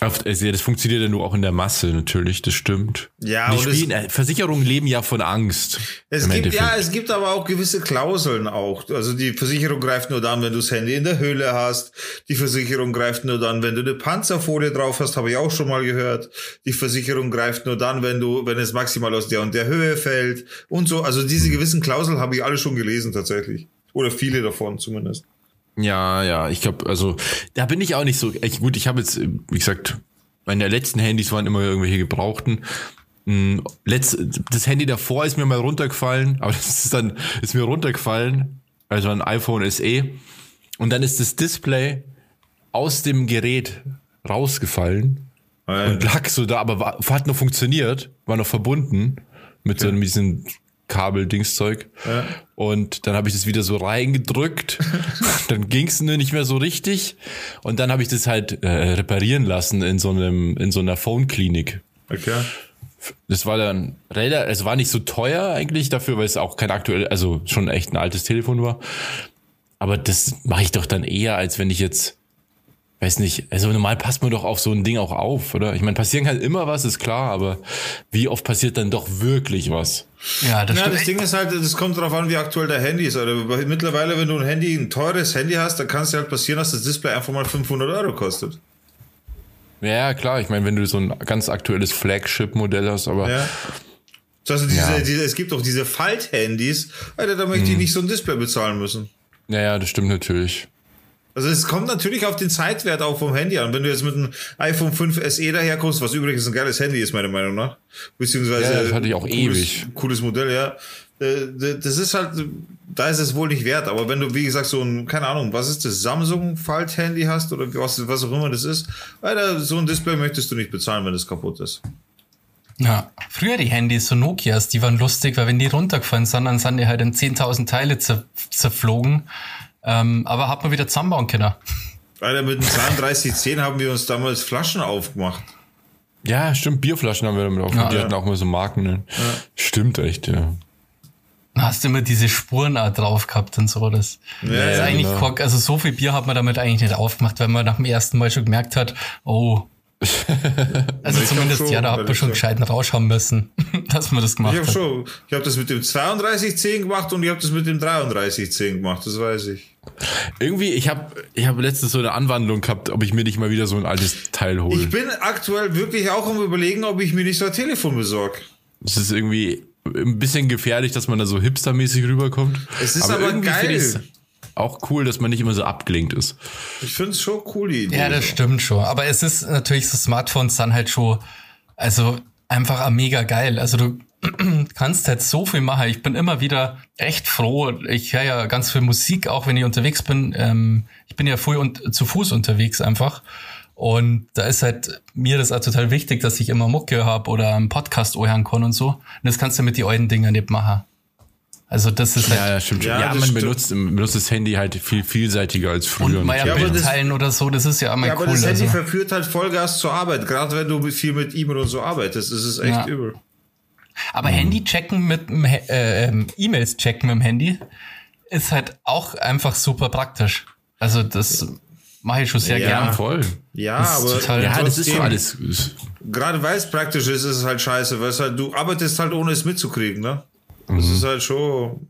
also, ja, das funktioniert ja nur auch in der Masse natürlich, das stimmt. Ja, Die und es- spielen, äh, Versicherungen leben ja von Angst. Es gibt, Endeffekt. ja, es gibt aber auch gewisse Klauseln auch. Also die Versicherung greift nur dann, wenn du das Handy in der Höhle hast. Die Versicherung greift nur dann, wenn du eine Panzerfolie drauf hast, habe ich auch schon mal gehört. Die Versicherung greift nur dann, wenn du, wenn es maximal aus der und der Höhe fällt und so. Also diese gewissen Klauseln habe ich alle schon gelesen tatsächlich. Oder viele davon zumindest. Ja, ja, ich glaube, also da bin ich auch nicht so. Ich, gut, ich habe jetzt, wie gesagt, meine letzten Handys waren immer irgendwelche gebrauchten. Mm, Letzt, das Handy davor ist mir mal runtergefallen, aber das ist dann ist mir runtergefallen, also ein iPhone SE, und dann ist das Display aus dem Gerät rausgefallen Äh, und lag so da, aber war, hat noch funktioniert, war noch verbunden mit so einem diesem Kabel-Dingszeug. Ja. Und dann habe ich das wieder so reingedrückt. dann ging es nur nicht mehr so richtig. Und dann habe ich das halt äh, reparieren lassen in so einem, in so einer Phone-Klinik. okay. Das war dann relativ, es war nicht so teuer eigentlich dafür, weil es auch kein aktuell, also schon echt ein altes Telefon war. Aber das mache ich doch dann eher, als wenn ich jetzt, weiß nicht, also normal passt man doch auf so ein Ding auch auf, oder? Ich meine, passieren kann immer was, ist klar, aber wie oft passiert dann doch wirklich was? Ja, das Ja, das Ding ist halt, das kommt darauf an, wie aktuell dein Handy ist. Oder mittlerweile, wenn du ein Handy, ein teures Handy hast, dann kann es halt passieren, dass das Display einfach mal 500 Euro kostet. Ja, klar, ich meine, wenn du so ein ganz aktuelles Flagship-Modell hast, aber Ja. Also diese, Ja. diese, es gibt auch diese Falthandys, Alter, da möchte ich nicht so ein Display bezahlen müssen. ja, ja, das stimmt natürlich. Also es kommt natürlich auf den Zeitwert auch vom Handy an. Wenn du jetzt mit einem iPhone 5 SE daherkommst, was übrigens ein geiles Handy ist, meiner Meinung nach, beziehungsweise Ja, das hatte ich auch cooles, ewig. cooles Modell, ja. Äh, Das ist halt, da ist es wohl nicht wert. Aber wenn du, wie gesagt, so ein, keine Ahnung, was ist das, Samsung Falthandy hast oder was, was auch immer das ist, Alter, so ein Display möchtest du nicht bezahlen, wenn es kaputt ist. Ja, früher die Handys, so Nokias, die waren lustig, weil wenn die runtergefallen sind, dann sind die halt in 10.000 Teile zer zerflogen. Ähm, aber hat man wieder zusammenbauen können. Alter, mit dem 3210 haben wir uns damals Flaschen aufgemacht. Ja, stimmt, Bierflaschen haben wir damit aufgenommen. Ja, die ja. hatten auch mal so Marken. Ne? Stimmt echt, ja. Da hast du immer diese Spuren auch drauf gehabt und so. Das Ja, das ist ja, eigentlich genau. kork- also so viel Bier hat man damit eigentlich nicht aufgemacht, weil man nach dem ersten Mal schon gemerkt hat, oh. Also Ich zumindest, hab schon, ja, da hat man schon Rausch haben müssen, dass man das gemacht Ich habe hat. schon, ich habe das mit dem 3210 gemacht und ich habe das mit dem 3310 gemacht, das weiß ich. Irgendwie, ich habe ich hab letztens so eine Anwandlung gehabt, ob ich mir nicht mal wieder so ein altes Teil hole. Ich bin aktuell wirklich auch am überlegen, ob ich mir nicht so ein Telefon besorge. Das ist irgendwie ein bisschen gefährlich, dass man da so hipstermäßig rüberkommt. Es ist aber irgendwie geil. Auch cool, dass man nicht immer so abgelenkt ist. Ich finde es schon cool, die Idee. Ja, das stimmt schon. Aber es ist natürlich, so Smartphones dann halt schon, also einfach mega geil. Also du kannst halt so viel machen. Ich bin immer wieder echt froh. Ich höre ja ganz viel Musik, auch wenn ich unterwegs bin. Ähm, ich bin ja voll und zu Fuß unterwegs einfach. Und da ist halt mir das auch total wichtig, dass ich immer Mucke habe oder einen Podcast anhören kann und so. Und das kannst du mit den alten Dingen nicht machen. Also das ist halt. Ja, stimmt. Ja, Ja, das man stimmt. benutzt, benutzt das Handy halt viel vielseitiger als früher. und mal ja, aber teilen oder so, das ist ja immer Ja, aber cool. das Handy also. verführt halt Vollgas zur Arbeit, gerade wenn du viel mit E-Mail und so arbeitest. Das ist echt Ja. übel. Aber Handy checken mit äh, ähm, E-Mails checken mit dem Handy ist halt auch einfach super praktisch. Also das mache ich schon sehr Ja. ja, gerne. voll. Ja, Das aber total- Ja, das ist doch alles. Gerade weil es praktisch ist, ist es halt scheiße, weil es halt, du arbeitest halt ohne es mitzukriegen, ne? Das Mhm. ist halt schon.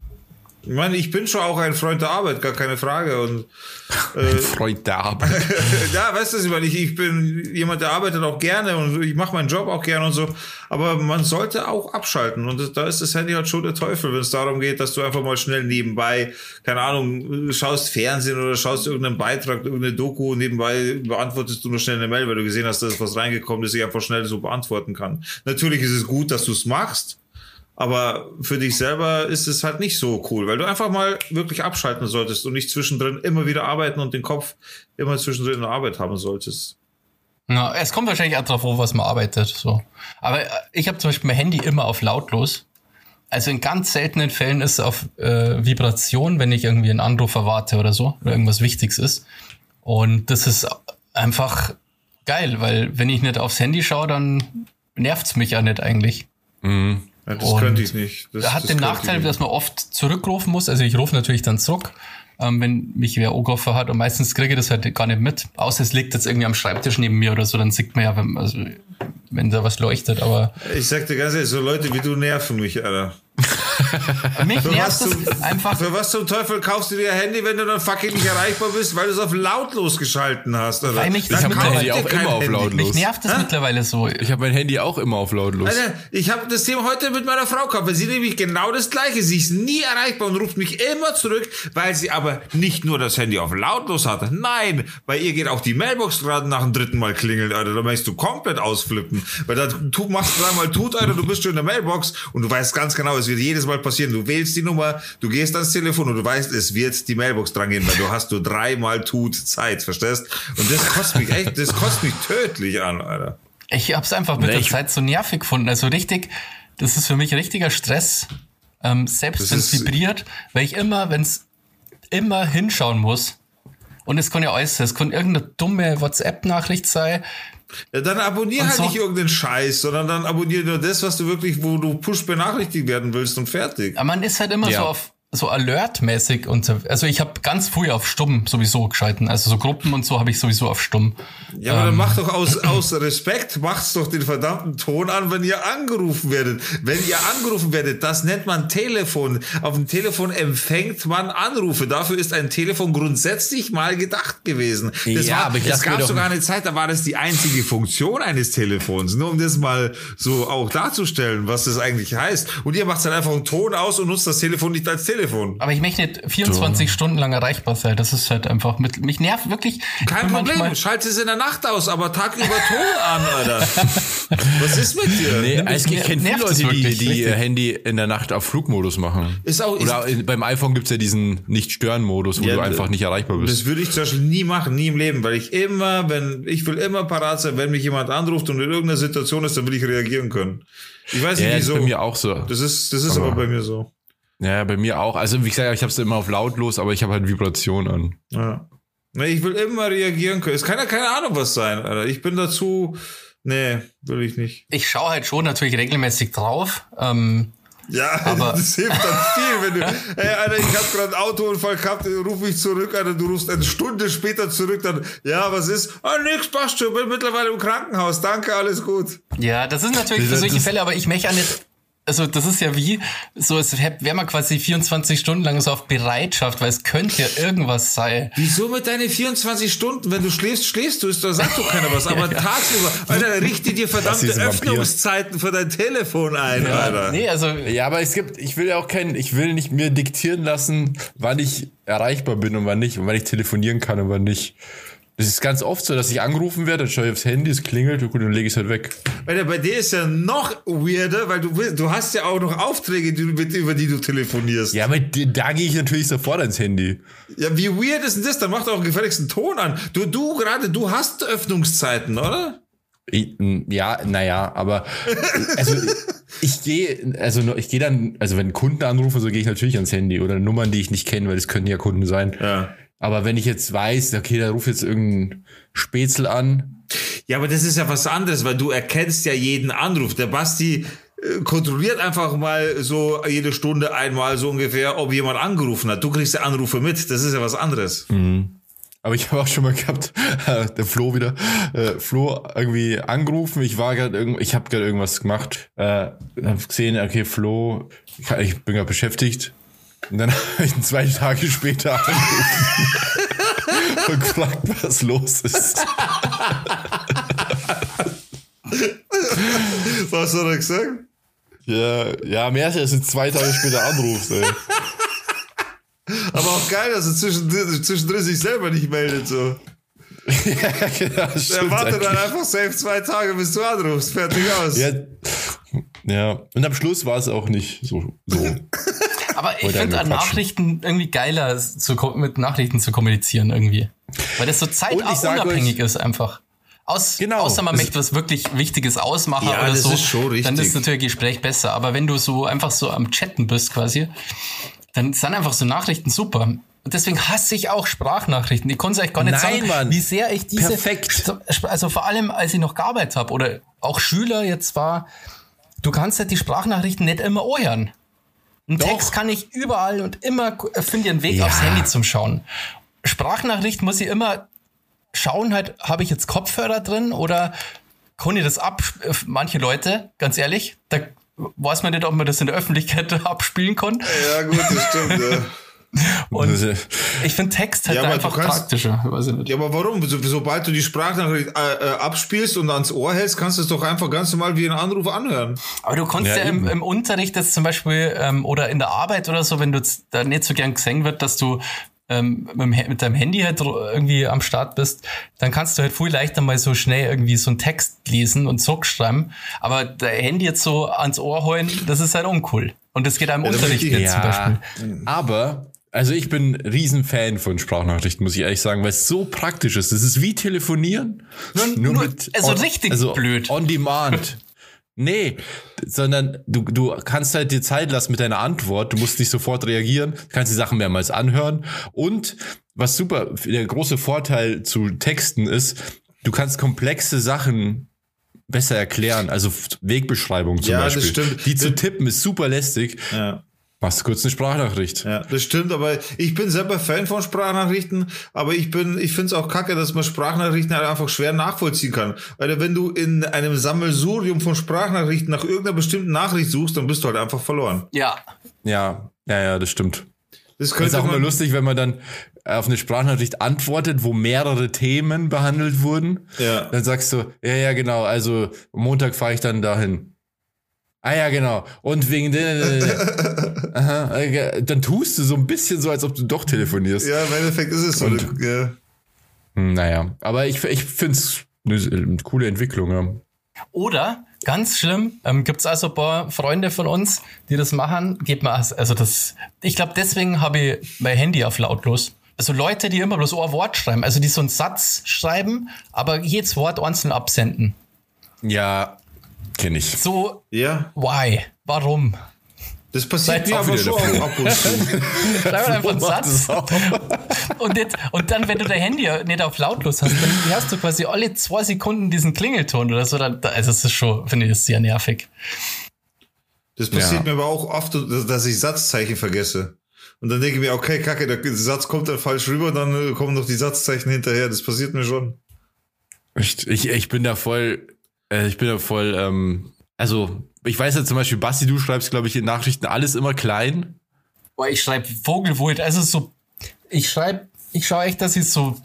Ich meine, ich bin schon auch ein Freund der Arbeit, gar keine Frage. Und Ein Freund der Arbeit. ja, weißt du, ich, meine, ich, ich bin jemand, der arbeitet auch gerne und ich mache meinen Job auch gerne und so. Aber man sollte auch abschalten. Und das, da ist das Handy halt schon der Teufel, wenn es darum geht, dass du einfach mal schnell nebenbei, keine Ahnung, schaust Fernsehen oder schaust irgendeinen Beitrag, irgendeine Doku, nebenbei beantwortest du nur schnell eine Mail, weil du gesehen hast, dass was reingekommen ist, ich einfach schnell so beantworten kann. Natürlich ist es gut, dass du es machst. Aber für dich selber ist es halt nicht so cool, weil du einfach mal wirklich abschalten solltest und nicht zwischendrin immer wieder arbeiten und den Kopf immer zwischendrin in der Arbeit haben solltest. Ja, es kommt wahrscheinlich auch drauf, an, was man arbeitet. So. Aber äh, ich habe zum Beispiel mein Handy immer auf lautlos. Also in ganz seltenen Fällen ist es auf äh, Vibration, wenn ich irgendwie einen Anruf erwarte oder so, oder irgendwas Wichtiges ist. Und das ist einfach geil, weil wenn ich nicht aufs Handy schaue, dann nervt's mich ja nicht eigentlich. Ja, das Und könnte ich nicht. Das, Er hat das den Nachteil, dass man oft zurückrufen muss. Also ich rufe natürlich dann zurück, ähm, wenn mich wer angerufen hat. Und meistens kriege ich das halt gar nicht mit. Außer es liegt jetzt irgendwie am Schreibtisch neben mir oder so, dann sieht man ja, wenn, also, wenn da was leuchtet. Aber Ich sag dir ganz ehrlich, so Leute wie du nerven mich, Alter. mich Für nervt zum, einfach. für was zum Teufel kaufst du dir ein Handy, wenn du dann fucking nicht erreichbar bist, weil du es auf lautlos geschalten hast, Alter? Weil mich Dann das hab mein Handy auch immer auf lautlos. Mich nervt das mittlerweile so. Ich habe mein Handy auch immer auf lautlos. Alter, ich habe das Thema heute mit meiner Frau gehabt, weil sie nämlich genau das gleiche. Sie ist nie erreichbar und ruft mich immer zurück, weil sie aber nicht nur das Handy auf lautlos hatte. Nein, bei ihr geht auch die Mailbox gerade nach dem dritten Mal klingeln, Alter. Da möchtest du komplett ausflippen. Weil da machst du dreimal tut, Alter, du bist schon in der Mailbox und du weißt ganz genau, es wird jedes Mal passieren. Du wählst die Nummer, du gehst ans Telefon und du weißt, es wird die Mailbox dran gehen, weil du hast nur dreimal tut Zeit, verstehst? Und das kostet mich echt, das kostet mich tödlich an, Alter. Ich hab's einfach mit Nee, der Zeit so nervig gefunden. Also richtig, das ist für mich richtiger Stress. Ähm, selbst wenn es vibriert, weil ich immer, wenn es immer hinschauen muss. Und es kann ja alles sein. Es kann irgendeine dumme WhatsApp-Nachricht sein. Ja, dann abonnier Und halt nicht irgendeinen Scheiß, sondern dann abonnier nur das, was du wirklich, wo du push benachrichtigt werden willst und fertig. Aber man ist halt immer Ja. so auf so alert-mäßig und also ich habe ganz früh auf stumm sowieso geschalten. Also so Gruppen und so habe ich sowieso auf stumm. Ja, aber Ähm. dann macht doch aus, aus Respekt, macht's doch den verdammten Ton an, wenn ihr angerufen werdet. Wenn ihr angerufen werdet, das nennt man Telefon. Auf dem Telefon empfängt man Anrufe. Dafür ist ein Telefon grundsätzlich mal gedacht gewesen. Das Ja, war, aber ich es gab sogar eine Zeit, da war das die einzige Funktion eines Telefons. Nur um das mal so auch darzustellen, was das eigentlich heißt. Und ihr macht dann einfach einen Ton aus und nutzt das Telefon nicht als Telefon. Aber ich möchte nicht 24 Stunden lang erreichbar sein. Das ist halt einfach mit mich nervt wirklich. ich Kein Problem, manchmal- schalt es in der Nacht aus, aber tagüber Ton an, Alter. Was ist mit dir? Nee, ich kenne viele es Leute, die, wirklich, die ihr. Handy in der Nacht auf Flugmodus machen. Ist auch- ist- Oder in- beim iPhone gibt's ja diesen Nicht-Stören-Modus, wo Ja, du einfach nicht erreichbar Das bist. würde ich zum Beispiel nie machen, nie im Leben, weil ich immer, wenn, ich will immer parat sein, wenn mich jemand anruft und in irgendeiner Situation ist, dann will ich reagieren können. Ich weiß nicht Ja, das ist wieso. bei mir auch so. Das ist, das ist aber, bei mir so. Ja, bei mir auch. Also wie gesagt, ich habe es immer auf lautlos, aber ich habe halt Vibration an. Ja. Nee, ich will immer reagieren können. Es kann ja keine Ahnung was sein, Alter. Ich bin dazu, nee, will ich nicht. Ich schaue halt schon natürlich regelmäßig drauf. Ähm, Ja, Aber- das hilft dann viel, wenn du, ey, Alter, ich hab gerade einen Autounfall gehabt, ruf mich zurück, Alter, du rufst eine Stunde später zurück, dann, ja, was ist? Ah, nix, passt schon, bin mittlerweile im Krankenhaus, danke, alles gut. ja, das ist natürlich für solche das- Fälle, aber ich möchte ja nicht. Also das ist ja wie, so es wäre man quasi 24 Stunden lang so auf Bereitschaft, weil es könnte ja irgendwas sein. Wieso mit deinen 24 Stunden? Wenn du schläfst, schläfst du, da sagt doch keiner was. Aber tagsüber, Alter, richte dir verdammte ist. Öffnungszeiten für dein Telefon ein, Alter. Nee, also Ja, aber es gibt, ich will ja auch keinen, ich will nicht mir diktieren lassen, wann ich erreichbar bin und wann nicht und wann ich telefonieren kann und wann nicht. Das ist ganz oft so, dass ich angerufen werde, dann schaue ich aufs Handy, es klingelt und gut, dann lege ich es halt weg. Alter, bei dir ist ja noch weirder, weil du, willst- du hast ja auch noch Aufträge, die, mit- über die du telefonierst. Ja, aber da gehe ich natürlich sofort ans Handy. Ja, wie weird ist denn das? Dann mach doch gefälligst einen Ton an. Du, du gerade, du hast Öffnungszeiten, oder? Ja, naja, aber also Ich gehe, also ich gehe dann, also wenn Kunden anrufen, so gehe ich natürlich ans Handy oder Nummern, die ich nicht kenne, weil das könnten ja Kunden sein. Ja. Aber wenn ich jetzt weiß, okay, da ruft jetzt irgendein Spätzl an. Ja, aber das ist ja was anderes, weil du erkennst ja jeden Anruf. Der Basti äh, kontrolliert einfach mal so jede Stunde einmal so ungefähr, ob jemand angerufen hat. Du kriegst ja Anrufe mit. Das ist ja was anderes. Mhm. Aber ich habe auch schon mal gehabt, äh, der Flo wieder, äh, Flo irgendwie angerufen. Ich war gerade irgend, ich habe gerade irgendwas gemacht, äh, habe gesehen, okay, Flo, ich, ich bin gerade beschäftigt. Und dann habe ich ihn zwei Tage später angerufen und gefragt, was los ist. was hat er gesagt? Ja, ja, mehr als du zwei Tage später anrufst, ey. Aber auch geil, dass er zwischendrin, zwischendrin sich selber nicht meldet, so. ja, genau, er wartet dann einfach safe zwei Tage, bis du anrufst. Fertig aus. Ja, ja. und am Schluss war es auch nicht so. so. Aber ich finde an Nachrichten irgendwie geiler, zu, mit Nachrichten zu kommunizieren irgendwie. Weil das so zeitunabhängig ist einfach. Aus, genau, außer man möchte was wirklich Wichtiges ausmachen ja, oder so, ist dann ist natürlich Gespräch besser. Aber wenn du so einfach so am Chatten bist quasi, dann sind einfach so Nachrichten super. Und deswegen hasse ich auch Sprachnachrichten. Ich konnte es euch gar nicht Nein, sagen, Mann. wie sehr ich diese. Perfekt. Also vor allem, als ich noch gearbeitet habe oder auch Schüler jetzt war, du kannst halt die Sprachnachrichten nicht immer hören. Ein Doch. Text kann ich überall und immer finde ich einen Weg ja. aufs Handy zum Schauen. Sprachnachricht muss ich immer schauen, halt, habe ich jetzt Kopfhörer drin oder kann ich das ab? Manche Leute, ganz ehrlich, da weiß man nicht, ob man das in der Öffentlichkeit abspielen kann. Ja, gut, das stimmt, ja. Und ich finde Text halt ja, einfach kannst, praktischer. Ja, aber warum? So, sobald du die Sprachnachricht äh, äh, abspielst und ans Ohr hältst, kannst du es doch einfach ganz normal wie einen Anruf anhören. Aber du kannst ja, ja im, im, Unterricht das zum Beispiel ähm, oder in der Arbeit oder so, wenn du da nicht so gern gesehen wird, dass du ähm, mit deinem Handy halt irgendwie am Start bist, dann kannst du halt viel leichter mal so schnell irgendwie so einen Text lesen und zurückschreiben. Aber der Handy jetzt so ans Ohr holen, das ist halt uncool. Und das geht einem ja, Unterricht ja, zum Beispiel. Aber also ich bin Riesenfan von Sprachnachrichten, muss ich ehrlich sagen, weil es so praktisch ist. Es ist wie telefonieren. Nur, nur, nur mit also on, richtig also blöd. On demand. Nee, sondern du, du kannst halt dir Zeit lassen mit deiner Antwort. Du musst nicht sofort reagieren, kannst die Sachen mehrmals anhören. Und was super, der große Vorteil zu Texten ist, du kannst komplexe Sachen besser erklären. Also Wegbeschreibung zum ja, Beispiel. Das stimmt. Die zu tippen ist super lästig. Ja. Machst kurz eine Sprachnachricht. Ja, das stimmt, aber ich bin selber Fan von Sprachnachrichten, aber ich bin, ich finde es auch kacke, dass man Sprachnachrichten halt einfach schwer nachvollziehen kann. Weil wenn du in einem Sammelsurium von Sprachnachrichten nach irgendeiner bestimmten Nachricht suchst, dann bist du halt einfach verloren. Ja. Ja, ja, ja, das stimmt. Das, das ist auch immer lustig, wenn man dann auf eine Sprachnachricht antwortet, wo mehrere Themen behandelt wurden. Ja. Dann sagst du, ja, ja, genau, also Montag fahre ich dann dahin. Ah ja, genau. Und wegen den. Aha, dann tust du so ein bisschen so, als ob du doch telefonierst. Ja, im Endeffekt ist es so. Und, ja. Hm, naja, aber ich, ich finde es eine, eine, coole Entwicklung. Ja. Oder, ganz schlimm, ähm, gibt es also ein paar Freunde von uns, die das machen. Geht mal, also das, ich glaube, deswegen habe ich mein Handy auf lautlos. Also Leute, die immer bloß ein Wort schreiben, also die so einen Satz schreiben, aber jedes Wort einzeln absenden. Ja, Kenne ich. So, ja. why? Warum? Das passiert mir aber schon ab und zu. Schreib einfach einen Satz. Und, jetzt, und dann, wenn du dein Handy nicht auf lautlos hast, dann hast du quasi alle zwei Sekunden diesen Klingelton oder so. Dann, also das ist schon, finde ich, das sehr nervig. Das passiert ja. mir aber auch oft, dass ich Satzzeichen vergesse. Und dann denke ich mir, okay, kacke, der Satz kommt dann falsch rüber, dann kommen noch die Satzzeichen hinterher. Das passiert mir schon. Ich, ich, ich bin da voll äh, ich bin ja voll, ähm, also ich weiß ja zum Beispiel, Basti, du schreibst, glaube ich, in Nachrichten alles immer klein. Boah, ich schreibe Vogelwult, also so, ich schreibe, ich schaue echt, dass ich so,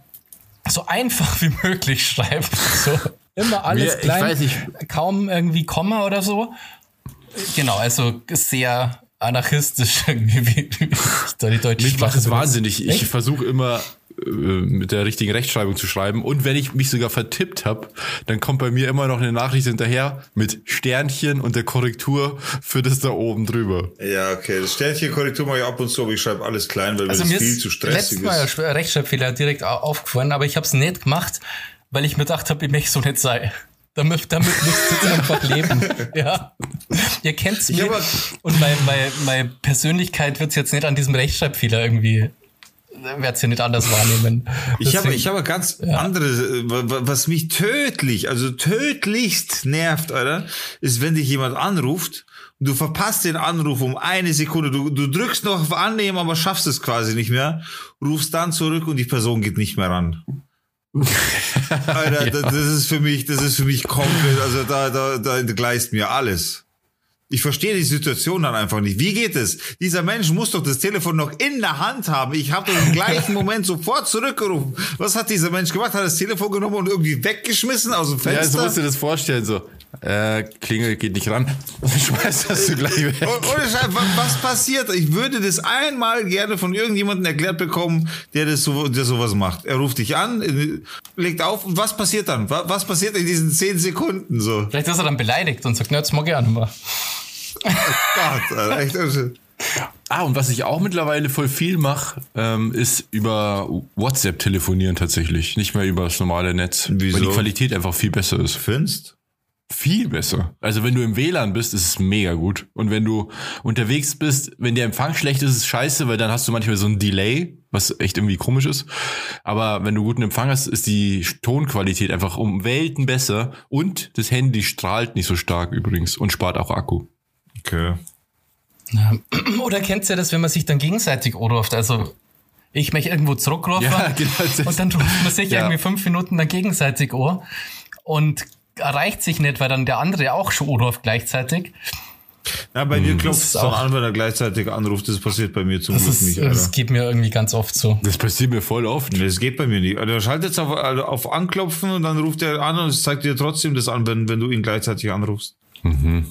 so einfach wie möglich schreibe. So, immer alles Mir, klein, nicht. kaum irgendwie Komma oder so. Genau, also sehr anarchistisch irgendwie, wie, wie da die deutsche Mich macht es wahnsinnig. Ich versuche immer mit der richtigen Rechtschreibung zu schreiben. Und wenn ich mich sogar vertippt habe, dann kommt bei mir immer noch eine Nachricht hinterher mit Sternchen und der Korrektur für das da oben drüber. Ja, okay. Das Sternchen-Korrektur mache ich ab und zu, aber ich schreibe alles klein, weil also mir das viel zu stressig ist. Letztes Mal Rechtschreibfehler direkt aufgefallen, aber ich habe es nicht gemacht, weil ich mir gedacht habe, ich möchte so nicht sein. Damit, damit müsst ihr einfach leben. Ja. Ihr kennt's mich. Und meine, meine, meine Persönlichkeit wird's jetzt nicht an diesem Rechtschreibfehler irgendwie werde es ja nicht anders wahrnehmen. Ich habe ich habe ganz ja. andere, was mich tödlich, also tödlichst nervt, oder, ist, wenn dich jemand anruft und du verpasst den Anruf um eine Sekunde, du, du drückst noch auf Annehmen, aber schaffst es quasi nicht mehr, rufst dann zurück und die Person geht nicht mehr ran. Alter, ja. das ist für mich, das ist für mich komplett, also da, da, da entgleist mir alles. Ich verstehe die Situation dann einfach nicht. Wie geht es? Dieser Mensch muss doch das Telefon noch in der Hand haben. Ich habe doch im gleichen Moment sofort zurückgerufen. Was hat dieser Mensch gemacht? Hat das Telefon genommen und irgendwie weggeschmissen aus dem Fenster? Ja, so musst du dir das vorstellen. So, äh, Klingel geht nicht ran. Schmeiß das du gleich weg. Ohne Scheiß, was passiert? Ich würde das einmal gerne von irgendjemandem erklärt bekommen, der das so, der sowas macht. Er ruft dich an, legt auf und was passiert dann? Was passiert in diesen zehn Sekunden so? Vielleicht ist er dann beleidigt und sagt, na, jetzt mag ich auch nicht mehr. Oh Gott, echt. Ah, und was ich auch mittlerweile voll viel mache, ähm, ist über WhatsApp telefonieren tatsächlich. Nicht mehr über das normale Netz. Wieso? Weil die Qualität einfach viel besser ist. Findest? Viel besser. Also wenn du im WLAN bist, ist es mega gut. Und wenn du unterwegs bist, wenn der Empfang schlecht ist, ist es scheiße, weil dann hast du manchmal so ein Delay, was echt irgendwie komisch ist. Aber wenn du guten Empfang hast, ist die Tonqualität einfach um Welten besser. Und das Handy strahlt nicht so stark übrigens und spart auch Akku. Okay. Ja. Oder kennt ihr das, wenn man sich dann gegenseitig anruft? Also ich mich irgendwo zurückrufe ja, genau, und dann ruft man sich ja. irgendwie fünf Minuten dann gegenseitig an und erreicht sich nicht, weil dann der andere auch schon anruft gleichzeitig. Ja, bei dir hm. klopft es dann an, wenn er gleichzeitig anruft. Das passiert bei mir zum Glück ist, nicht. Alter. Das geht mir irgendwie ganz oft so. Das passiert mir voll oft. Nee, das geht bei mir nicht. Also, er schaltet auf, also auf Anklopfen und dann ruft er an und es zeigt dir trotzdem das an, wenn, wenn du ihn gleichzeitig anrufst. Mhm.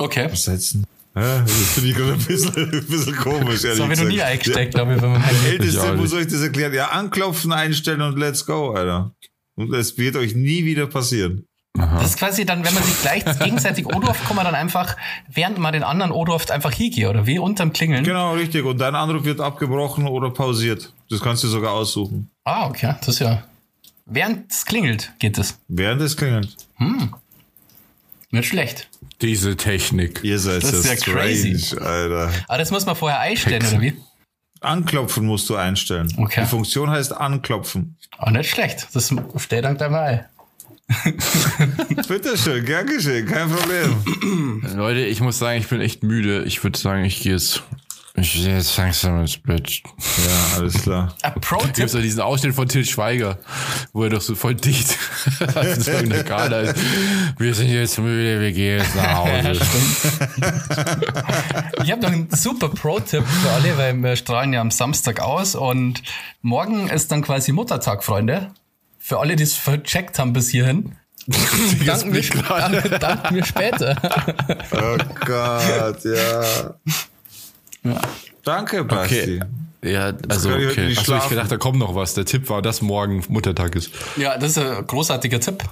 Okay. Absetzen. Ja, das finde ich gerade ein bisschen, ein bisschen komisch. Das habe ich noch nie eingesteckt, glaube ich. Wenn man ein Älteste, wo soll ich das erklären? Ja, anklopfen, einstellen und let's go, Alter. Und es wird euch nie wieder passieren. Aha. Das ist quasi dann, wenn man sich gleich gegenseitig odorft, kann man dann einfach, während man den anderen odorft, einfach hingehen, oder wie unterm Klingeln. Genau, richtig. Und dein Anruf wird abgebrochen oder pausiert. Das kannst du sogar aussuchen. Ah, okay. Das ist ja. Während es klingelt, geht es. Während es klingelt. Hm. Nicht schlecht. Diese Technik. Ihr seid das ist ja strange, crazy. Alter. Aber das muss man vorher einstellen, Hex. oder wie? Anklopfen musst du einstellen. Okay. Die Funktion heißt anklopfen. Oh, nicht schlecht. Das steht dann gleich mal ein. Bitteschön, gern geschehen, kein Problem. Leute, ich muss sagen, ich bin echt müde. Ich würde sagen, ich gehe jetzt ich gehe jetzt langsam ins Bett. Ja, alles klar. Pro-Tipp. Gibt doch diesen Ausschnitt von Till Schweiger, wo er doch so voll dicht in der Kader ist. Wir sind jetzt müde, wir gehen jetzt nach Hause. ich habe noch einen super Pro-Tipp für alle, weil wir strahlen ja am Samstag aus und morgen ist dann quasi Muttertag, Freunde. Für alle, die es vercheckt haben bis hierhin. danken, wir, danken wir später. oh Gott, ja. Ja. Danke, Basti. Okay. Ja, also okay. Achso, ich gedacht, da kommt noch was. Der Tipp war, dass morgen Muttertag ist. Ja, das ist ein großartiger Tipp.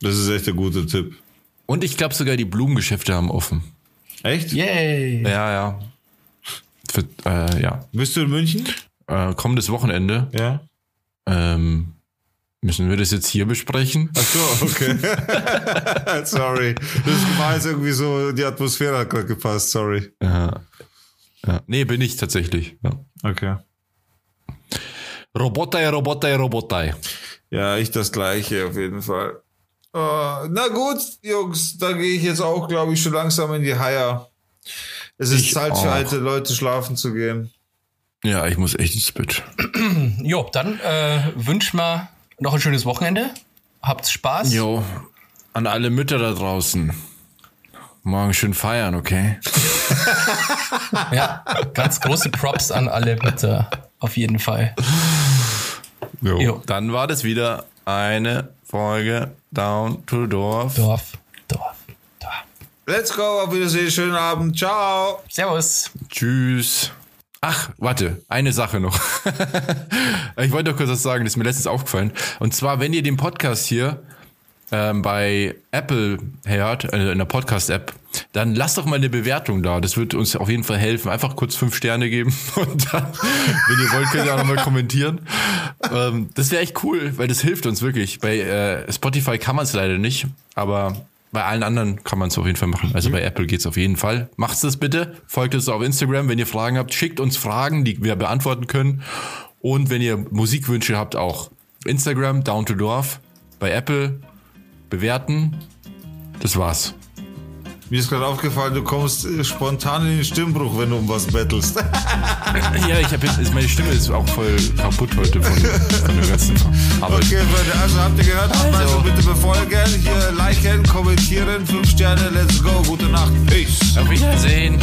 Das ist echt ein guter Tipp. Und ich glaube sogar, die Blumengeschäfte haben offen. Echt? Yay! Ja, ja. Für, äh, ja. Bist du in München? Äh, kommendes Wochenende. Ja. Ähm, müssen wir das jetzt hier besprechen? Ach so, okay. sorry. Das war jetzt irgendwie so, die Atmosphäre hat gerade gepasst, sorry. Ja. Ja. Nee, bin ich tatsächlich. Ja. Okay. Robotei, Robotei, Robotei. Ja, ich das gleiche auf jeden Fall. Uh, na gut, Jungs, da gehe ich jetzt auch, glaube ich, schon langsam in die Haier. Es ist ich Zeit auch. für alte Leute schlafen zu gehen. Ja, ich muss echt ins Bett. jo, dann äh, wünschen wir noch ein schönes Wochenende. Habt Spaß. Jo, an alle Mütter da draußen. Morgen schön feiern, okay? ja, ganz große Props an alle bitte. Auf jeden Fall. Jo. jo. Dann war das wieder eine Folge Down to Dorf. Dorf, Dorf, Dorf. Let's go, auf Wiedersehen, schönen Abend, ciao. Servus. Tschüss. Ach, warte, eine Sache noch. ich wollte doch kurz was sagen, das ist mir letztens aufgefallen. Und zwar, wenn ihr den Podcast hier ähm, bei Apple hört, äh, in der Podcast-App, dann lasst doch mal eine Bewertung da. Das wird uns auf jeden Fall helfen. Einfach kurz fünf Sterne geben und dann, wenn ihr wollt, könnt ihr auch nochmal kommentieren. ähm, das wäre echt cool, weil das hilft uns wirklich. Bei äh, Spotify kann man es leider nicht, aber bei allen anderen kann man es auf jeden Fall machen. Also bei Apple geht's auf jeden Fall. Macht's das bitte. Folgt uns auf Instagram. Wenn ihr Fragen habt, schickt uns Fragen, die wir beantworten können. Und wenn ihr Musikwünsche habt, auch Instagram, Down to Dorf, bei Apple bewerten. Das war's. Mir ist gerade aufgefallen, du kommst äh, spontan in den Stimmbruch, wenn du um was bettelst. Ja, ich habe jetzt, meine Stimme ist auch voll kaputt heute von, von der ganzen Arbeit. Okay, Leute, also habt ihr gehört? Also, also bitte befolgen, hier liken, kommentieren, 5 Sterne, let's go, gute Nacht, peace. Auf Wiedersehen.